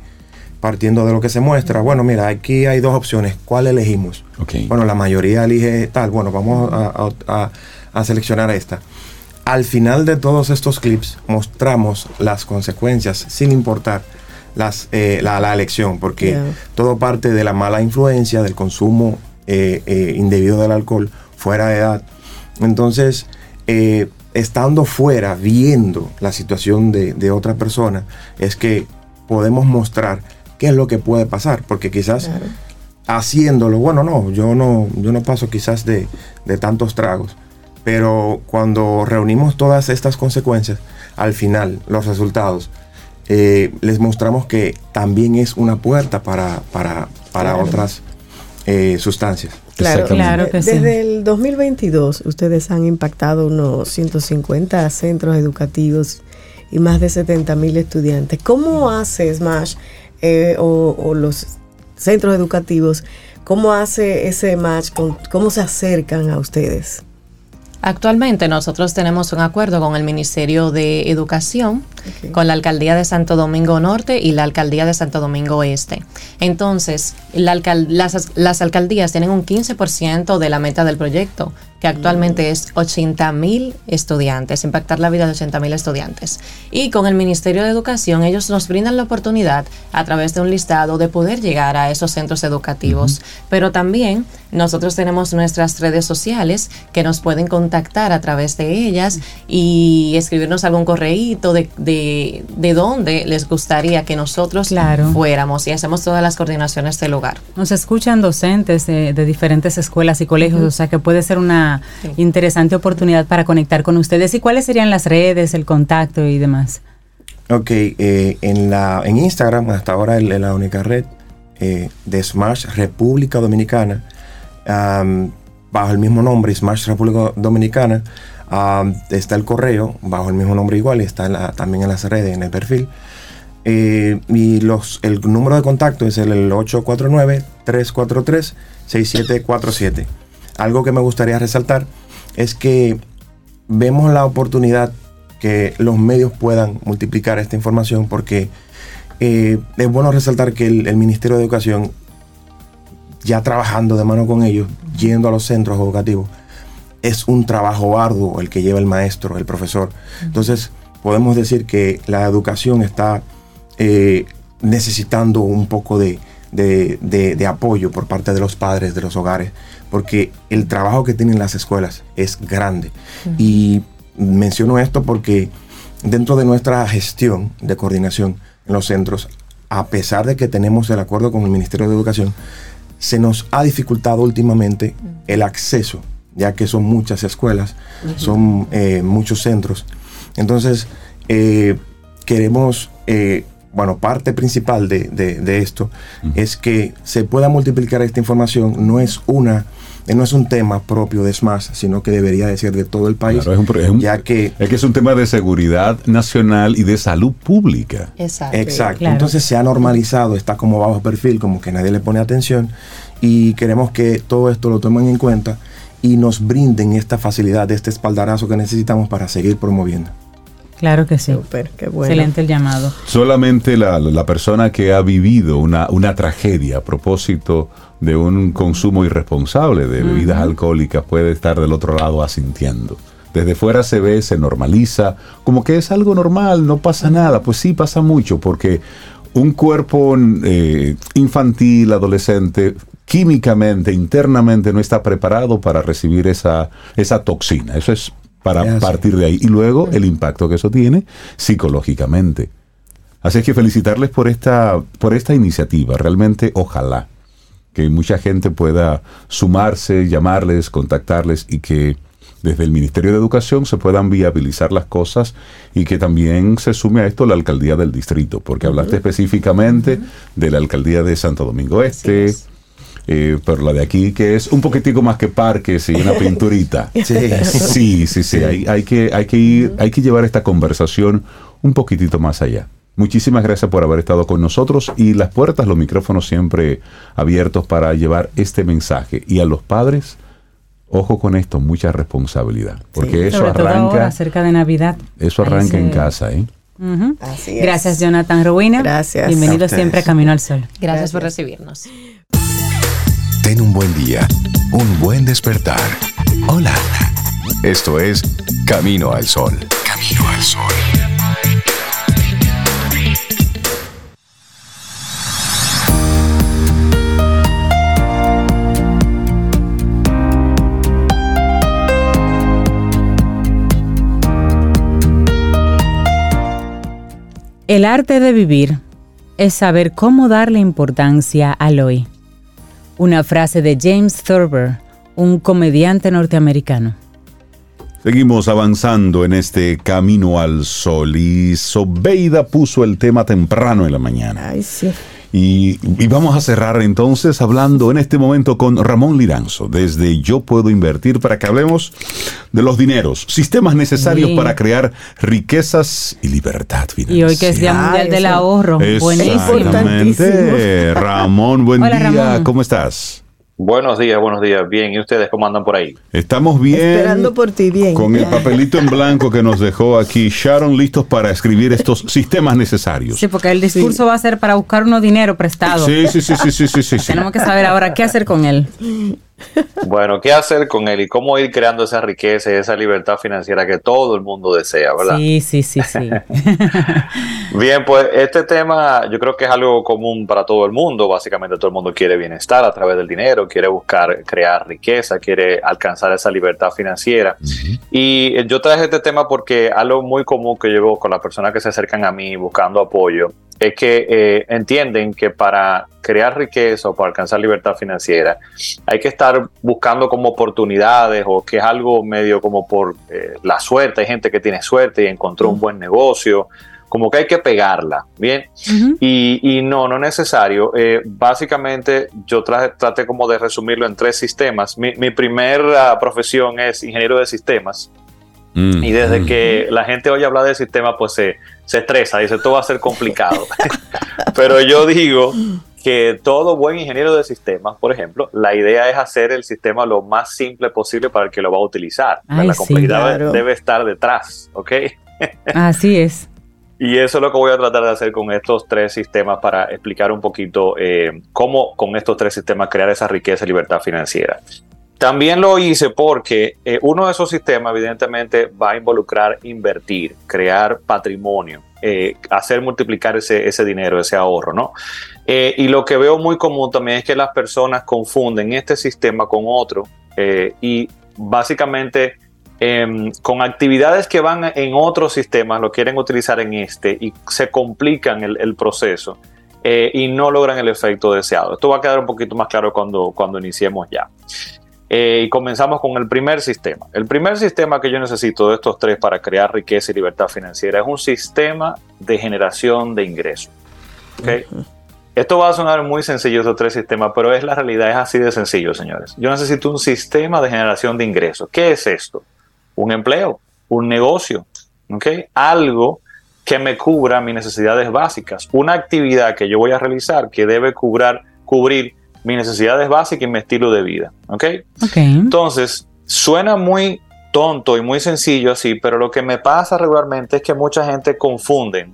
partiendo de lo que se muestra, bueno, mira, aquí hay dos opciones, ¿cuál elegimos? Ok. Bueno, la mayoría elige tal, bueno, vamos a, a- a- a seleccionar esta. Al final de todos estos clips mostramos las consecuencias sin importar las, eh, la, la elección, porque todo parte de la mala influencia, del consumo eh, eh, indebido del alcohol fuera de edad. Entonces, eh, estando fuera, viendo la situación de, de otra persona, es que podemos mostrar qué es lo que puede pasar, porque quizás haciéndolo, bueno, no, yo no, yo no paso quizás de, de tantos tragos, pero cuando reunimos todas estas consecuencias, al final, los resultados, eh, les mostramos que también es una puerta para, para, para Claro. otras eh, sustancias. Claro. Claro que sí. Desde el 2022 ustedes han impactado unos 150 centros educativos y más de 70 mil estudiantes. ¿Cómo hace Smash eh, o, o los centros educativos, cómo hace ese match, con, cómo se acercan a ustedes? Actualmente nosotros tenemos un acuerdo con el Ministerio de Educación, con la Alcaldía de Santo Domingo Norte y la Alcaldía de Santo Domingo Este. Entonces, la alcal- las, las alcaldías tienen un 15% de la meta del proyecto, que actualmente es 80 mil estudiantes, impactar la vida de 80 mil estudiantes. Y con el Ministerio de Educación, ellos nos brindan la oportunidad a través de un listado de poder llegar a esos centros educativos. Pero también nosotros tenemos nuestras redes sociales que nos pueden contactar a través de ellas y escribirnos algún correíto de, de de, de dónde les gustaría que nosotros Claro. fuéramos y hacemos todas las coordinaciones del lugar. Nos escuchan docentes de, de diferentes escuelas y colegios, o sea que puede ser una Interesante oportunidad para conectar con ustedes. ¿Y cuáles serían las redes, el contacto y demás? Ok, eh, en, la, en Instagram, hasta ahora es la única red eh, de Smash República Dominicana, bajo el mismo nombre, Smash República Dominicana, está el correo, bajo el mismo nombre igual, y está también en las redes, en el perfil. Eh, y los, el número de contacto es el 849-343-6747. Algo que me gustaría resaltar es que vemos la oportunidad que los medios puedan multiplicar esta información porque eh, es bueno resaltar que el, el Ministerio de Educación, ya trabajando de mano con ellos, yendo a los centros educativos, es un trabajo arduo el que lleva el maestro, el profesor. Entonces, podemos decir que la educación está eh, necesitando un poco de, de- de- de apoyo por parte de los padres, de los hogares, porque el trabajo que tienen las escuelas es grande. Y menciono esto porque dentro de nuestra gestión de coordinación en los centros, a pesar de que tenemos el acuerdo con el Ministerio de Educación, se nos ha dificultado últimamente el acceso, ya que son muchas escuelas, son eh, muchos centros. Entonces, eh, queremos, eh, bueno, parte principal de, de- de esto es que se pueda multiplicar esta información. No es una, no es un tema propio de SMAS, sino que debería de ser de todo el país, Claro, es un pro- es un- ya que Es que es un tema de seguridad nacional y de salud pública. Exacto. Exacto. Claro. Entonces se ha normalizado, está como bajo perfil, como que nadie le pone atención y queremos que todo esto lo tomen en cuenta y nos brinden esta facilidad, este espaldarazo que necesitamos para seguir promoviendo. Claro que sí. Súper, qué bueno. Excelente el llamado. Solamente la, la persona que ha vivido una, una tragedia a propósito de un consumo irresponsable de bebidas alcohólicas puede estar del otro lado asintiendo. Desde fuera se ve, se normaliza, como que es algo normal, no pasa nada. Pues sí, pasa mucho, porque un cuerpo eh, infantil, adolescente, químicamente, internamente, no está preparado para recibir esa, esa toxina. Eso es para partir de ahí. Y luego el impacto que eso tiene psicológicamente. Así es que felicitarles por esta, por esta iniciativa. Realmente, ojalá que mucha gente pueda sumarse, llamarles, contactarles y que desde el Ministerio de Educación se puedan viabilizar las cosas y que también se sume a esto la alcaldía del distrito, porque hablaste específicamente de la alcaldía de Santo Domingo Este, es. Eh, pero la de aquí que es un poquitico más que parques y una pinturita. Sí. Sí, sí, sí. Hay, hay que, hay, que ir, hay que llevar esta conversación un poquitito más allá. Muchísimas gracias por haber estado con nosotros y las puertas, los micrófonos siempre abiertos para llevar este mensaje. Y a los padres, ojo con esto, mucha responsabilidad. Porque eso Sobre todo ahora, arranca, cerca de Navidad. eso arranca en casa, ¿eh? Así es. Gracias, Jonathan Rowena. Gracias. Bienvenido A siempre a Camino al Sol. Gracias, por recibirnos. Ten un buen día, un buen despertar. Hola. Esto es Camino al Sol. Camino al Sol. El arte de vivir es saber cómo darle importancia al hoy. Una frase de James Thurber, un comediante norteamericano. Seguimos avanzando en este camino al sol y Sobeida puso el tema temprano en la mañana. Ay, sí. Y, y vamos a cerrar entonces hablando en este momento con Ramón Liranzo desde Yo Puedo Invertir para que hablemos de los dineros, sistemas necesarios Sí. para crear riquezas y libertad Y financiera. hoy que es Día Mundial del. Ahorro. Buenísimo. Ramón, buen Hola, día. Ramón. ¿Cómo estás? Buenos días, buenos días. Bien, ¿y ustedes cómo andan por ahí? Estamos bien. Esperando por ti, bien. Con el papelito en blanco que nos dejó aquí Sharon, listos para escribir estos sistemas necesarios. Sí, porque el discurso va a ser para buscar unos dinero prestado. Sí, sí, sí, sí, sí, sí, sí, sí. Tenemos que saber ahora qué hacer con él. Bueno, ¿qué hacer con él y cómo ir creando esa riqueza y esa libertad financiera que todo el mundo desea, verdad? Sí, sí, sí, sí. Bien, pues este tema yo creo que es algo común para todo el mundo. Básicamente todo el mundo quiere bienestar a través del dinero, quiere buscar crear riqueza, quiere alcanzar esa libertad financiera. Y yo traje este tema porque algo muy común que llevo con las personas que se acercan a mí buscando apoyo es que eh, entienden que para crear riqueza o para alcanzar libertad financiera hay que estar buscando como oportunidades o que es algo medio como por eh, la suerte. Hay gente que tiene suerte y encontró un buen negocio. Como que hay que pegarla, ¿bien? y, y, no, no es necesario. Eh, básicamente yo traje, traté como de resumirlo en tres sistemas. Mi, mi primera profesión es ingeniero de sistemas. Mm. Y desde que la gente oye hablar del sistema, pues se, se estresa, dice, esto va a ser complicado. Pero yo digo que todo buen ingeniero de sistemas, por ejemplo, la idea es hacer el sistema lo más simple posible para el que lo va a utilizar. Ay, la sí, complejidad claro. debe estar detrás, ¿ok? Así es. Y eso es lo que voy a tratar de hacer con estos tres sistemas para explicar un poquito eh, cómo con estos tres sistemas crear esa riqueza y libertad financiera. También lo hice porque eh, uno de esos sistemas evidentemente va a involucrar invertir, crear patrimonio, eh, hacer multiplicar ese, ese, dinero, ese ahorro, ¿no? Eh, y lo que veo muy común también es que las personas confunden este sistema con otro y básicamente em, con actividades que van en otros sistemas lo quieren utilizar en este y se complican el, proceso. y no logran el efecto deseado. Esto va a quedar un poquito más claro cuando, cuando iniciemos ya. Eh, y comenzamos con el primer sistema. El primer sistema que yo necesito de estos tres para crear riqueza y libertad financiera es un sistema de generación de ingresos. ¿okay? Uh -huh. Esto va a sonar muy sencillo, estos tres sistemas, pero es la realidad, es así de sencillo, señores. Yo necesito un sistema de generación de ingresos. ¿Qué es esto? Un empleo, un negocio, ¿okay? algo que me cubra mis necesidades básicas, una actividad que yo voy a realizar que debe cubrir, cubrir mis necesidades básicas y mi estilo de vida. ¿ok? Entonces, suena muy tonto y muy sencillo así, pero lo que me pasa regularmente es que mucha gente confunde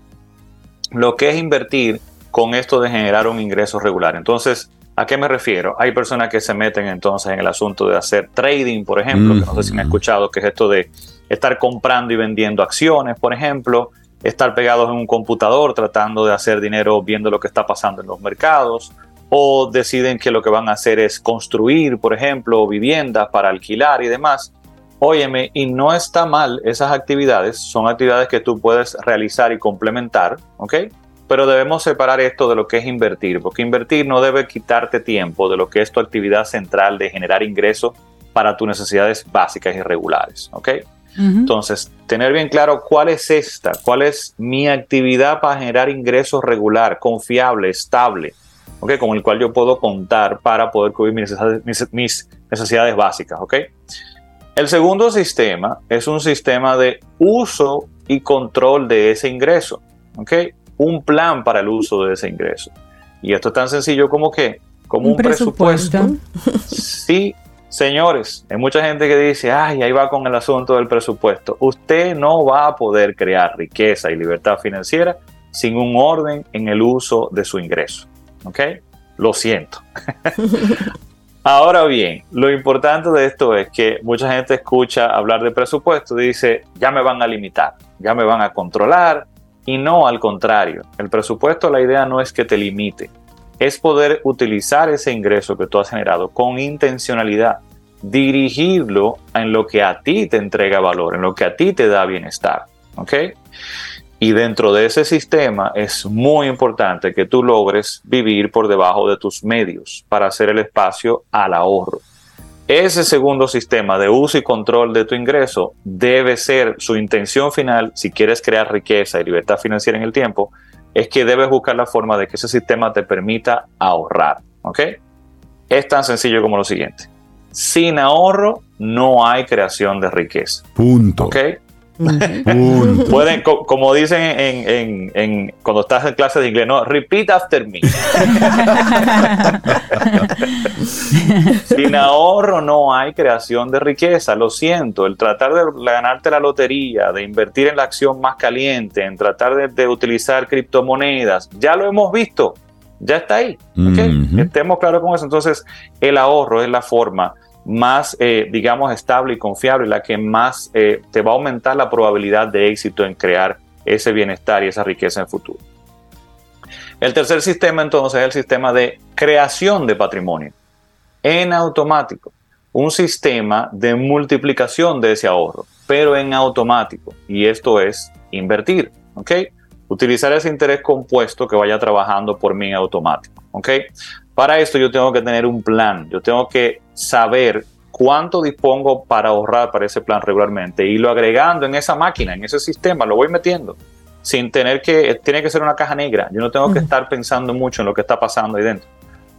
lo que es invertir con esto de generar un ingreso regular. Entonces, ¿a qué me refiero? Hay personas que se meten entonces en el asunto de hacer trading, por ejemplo, mm -hmm. que no sé si me han escuchado, que es esto de estar comprando y vendiendo acciones, por ejemplo, estar pegados en un computador tratando de hacer dinero viendo lo que está pasando en los mercados, o deciden que lo que van a hacer es construir, por ejemplo, viviendas para alquilar y demás. Óyeme, y no está mal esas actividades, son actividades que tú puedes realizar y complementar, ¿ok? Pero debemos separar esto de lo que es invertir, porque invertir no debe quitarte tiempo de lo que es tu actividad central de generar ingresos para tus necesidades básicas y regulares, ¿ok? Uh -huh. Entonces, tener bien claro cuál es esta, cuál es mi actividad para generar ingresos regular, confiable, estable, ¿ok? Con el cual yo puedo contar para poder cubrir mis necesidades, mis, mis necesidades básicas, ¿ok? El segundo sistema es un sistema de uso y control de ese ingreso, ¿ok? Un plan para el uso de ese ingreso. Y esto es tan sencillo como que, como un, un presupuesto. presupuesto. sí, señores, hay mucha gente que dice, ay, ahí va con el asunto del presupuesto. Usted no va a poder crear riqueza y libertad financiera sin un orden en el uso de su ingreso. ¿Ok? Lo siento. Ahora bien, lo importante de esto es que mucha gente escucha hablar de presupuesto y dice, ya me van a limitar, ya me van a controlar, y no al contrario. El presupuesto, la idea no es que te limite, es poder utilizar ese ingreso que tú has generado con intencionalidad, dirigirlo en lo que a ti te entrega valor, en lo que a ti te da bienestar. ¿Ok? Y dentro de ese sistema es muy importante que tú logres vivir por debajo de tus medios para hacer el espacio al ahorro. Ese segundo sistema de uso y control de tu ingreso debe ser su intención final, si quieres crear riqueza y libertad financiera en el tiempo, es que debes buscar la forma de que ese sistema te permita ahorrar. ¿Ok? Es tan sencillo como lo siguiente. Sin ahorro no hay creación de riqueza. Punto. ¿Ok? Pueden, co como dicen en, en, en, cuando estás en clase de inglés, no, repeat after me. Sin ahorro no hay creación de riqueza, lo siento. El tratar de ganarte la lotería, de invertir en la acción más caliente, en tratar de, de utilizar criptomonedas, ya lo hemos visto. ya está ahí. Estemos claros con eso. Entonces, el ahorro es la forma más, eh, digamos, estable y confiable, la que más eh, te va a aumentar la probabilidad de éxito en crear ese bienestar y esa riqueza en el futuro. El tercer sistema entonces es el sistema de creación de patrimonio en automático. Un sistema de multiplicación de ese ahorro, pero en automático. Y esto es invertir. ¿ok? Utilizar ese interés compuesto que vaya trabajando por mí en automático. ¿ok? Para esto yo tengo que tener un plan. Yo tengo que saber cuánto dispongo para ahorrar para ese plan regularmente y lo agregando en esa máquina, en ese sistema, lo voy metiendo sin tener que, tiene que ser una caja negra. Yo no tengo que estar pensando mucho en lo que está pasando ahí dentro.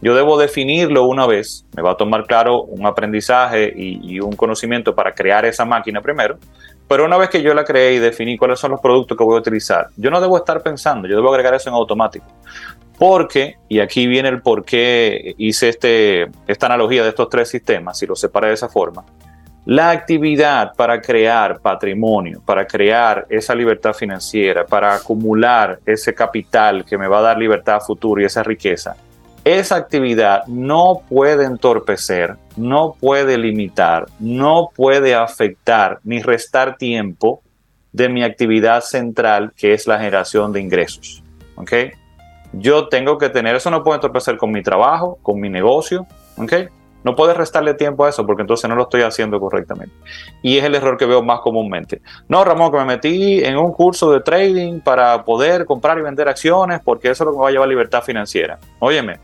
Yo debo definirlo una vez, me va a tomar claro un aprendizaje y, un conocimiento para crear esa máquina primero, pero una vez que yo la creé y definí cuáles son los productos que voy a utilizar, yo no debo estar pensando, yo debo agregar eso en automático. Porque, y aquí viene el por qué hice este, esta analogía de estos tres sistemas, si lo separé de esa forma, la actividad para crear patrimonio, para crear esa libertad financiera, para acumular ese capital que me va a dar libertad a futuro y esa riqueza, esa actividad no puede entorpecer, no puede limitar, no puede afectar ni restar tiempo de mi actividad central, que es la generación de ingresos. ¿Ok? Yo tengo que tener, eso no puede entorpecer con mi trabajo, con mi negocio. ¿Ok? No puedes restarle tiempo a eso porque entonces no lo estoy haciendo correctamente. Y es el error que veo más comúnmente. No, Ramón, que me metí en un curso de trading para poder comprar y vender acciones porque eso es lo que me va a llevar libertad financiera. Óyeme,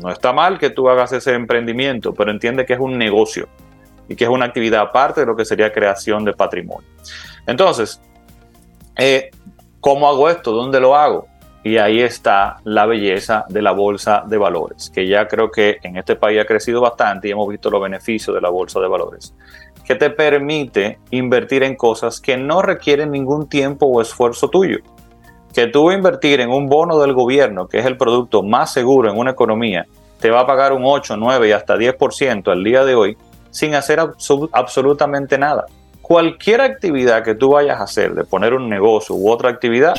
no está mal que tú hagas ese emprendimiento, pero entiende que es un negocio y que es una actividad aparte de lo que sería creación de patrimonio. Entonces, eh, ¿cómo hago esto? ¿Dónde lo hago? Y ahí está la belleza de la bolsa de valores, que ya creo que en este país ha crecido bastante y hemos visto los beneficios de la bolsa de valores, que te permite invertir en cosas que no requieren ningún tiempo o esfuerzo tuyo. Que tú invertir en un bono del gobierno, que es el producto más seguro en una economía, te va a pagar un 8, 9 y hasta 10% al día de hoy sin hacer absolutamente nada. Cualquier actividad que tú vayas a hacer, de poner un negocio u otra actividad,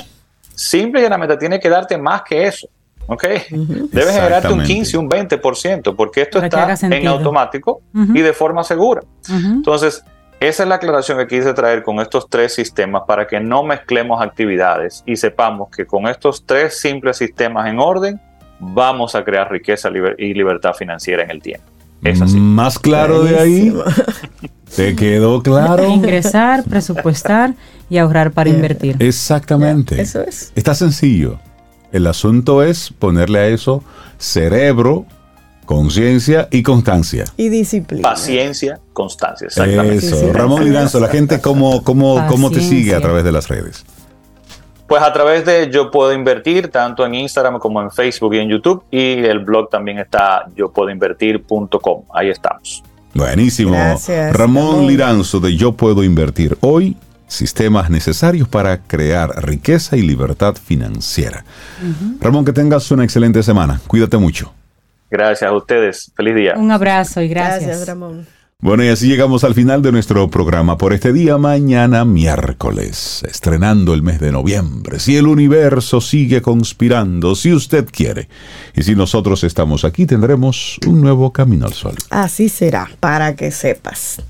simple y llanamente tiene que darte más que eso. ¿Ok? Debes generarte un 15, un 20%, porque esto está en automático y de forma segura. Entonces, esa es la aclaración que quise traer con estos tres sistemas para que no mezclemos actividades y sepamos que con estos tres simples sistemas en orden, vamos a crear riqueza y libertad financiera en el tiempo. Es así. Más claro de ahí. ¿Te quedó claro? Ingresar, presupuestar y ahorrar para invertir. Exactamente. Eso es. Está sencillo. El asunto es ponerle a eso cerebro, conciencia y constancia. Y disciplina. Paciencia, constancia. Exactamente. Eso. Ramón Liranzo, la gente, ¿cómo, cómo, ¿cómo te sigue a través de las redes? Pues a través de Yo Puedo Invertir, tanto en Instagram como en Facebook y en YouTube. Y el blog también está yo puedo invertir.com. Ahí estamos. Buenísimo. Gracias, Ramón. Liranzo de Yo Puedo Invertir. Hoy, sistemas necesarios para crear riqueza y libertad financiera. Ramón, que tengas una excelente semana. Cuídate mucho. Gracias a ustedes. Feliz día. Un abrazo y gracias. Gracias, Ramón. Bueno, y así llegamos al final de nuestro programa por este día, mañana miércoles, estrenando el mes de noviembre. Si el universo sigue conspirando, si usted quiere, y si nosotros estamos aquí, tendremos un nuevo camino al sol. Así será, para que sepas.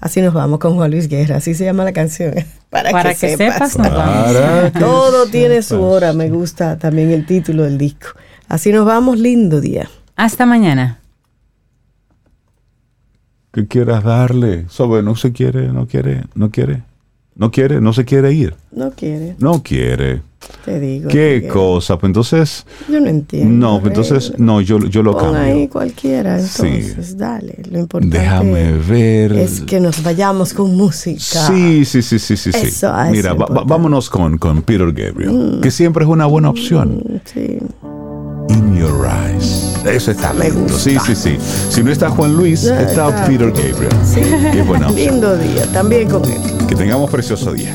Así nos vamos con Juan Luis Guerra, así se llama la canción. Para, Para que, que sepas. sepas, nos vamos. Todo tiene su hora, me gusta también el título del disco. Así nos vamos, lindo día. Hasta mañana. ¿Qué quieras darle? Sobre, no se quiere, no quiere, no quiere, no quiere, no se quiere ir. No quiere, No quiere. Te digo. ¿Qué Miguel. cosa? Pues entonces, Yo no entiendo. no, pues entonces, no, yo, yo lo Pon ahí cambio. cualquiera, Sí. entonces, dale. Lo importante Déjame ver. es que nos vayamos con música. Sí, sí, sí, sí, sí. sí. Eso es Mira, va- vámonos con, con Peter Gabriel, que siempre es una buena opción. Mm, Sí. In Your Eyes. Eso está Me lindo. gusta. Sí, sí, sí. Si no está Juan Luis, está. Peter Gabriel. Sí. Qué buena opción. Lindo día, también con él. Que tengamos precioso día.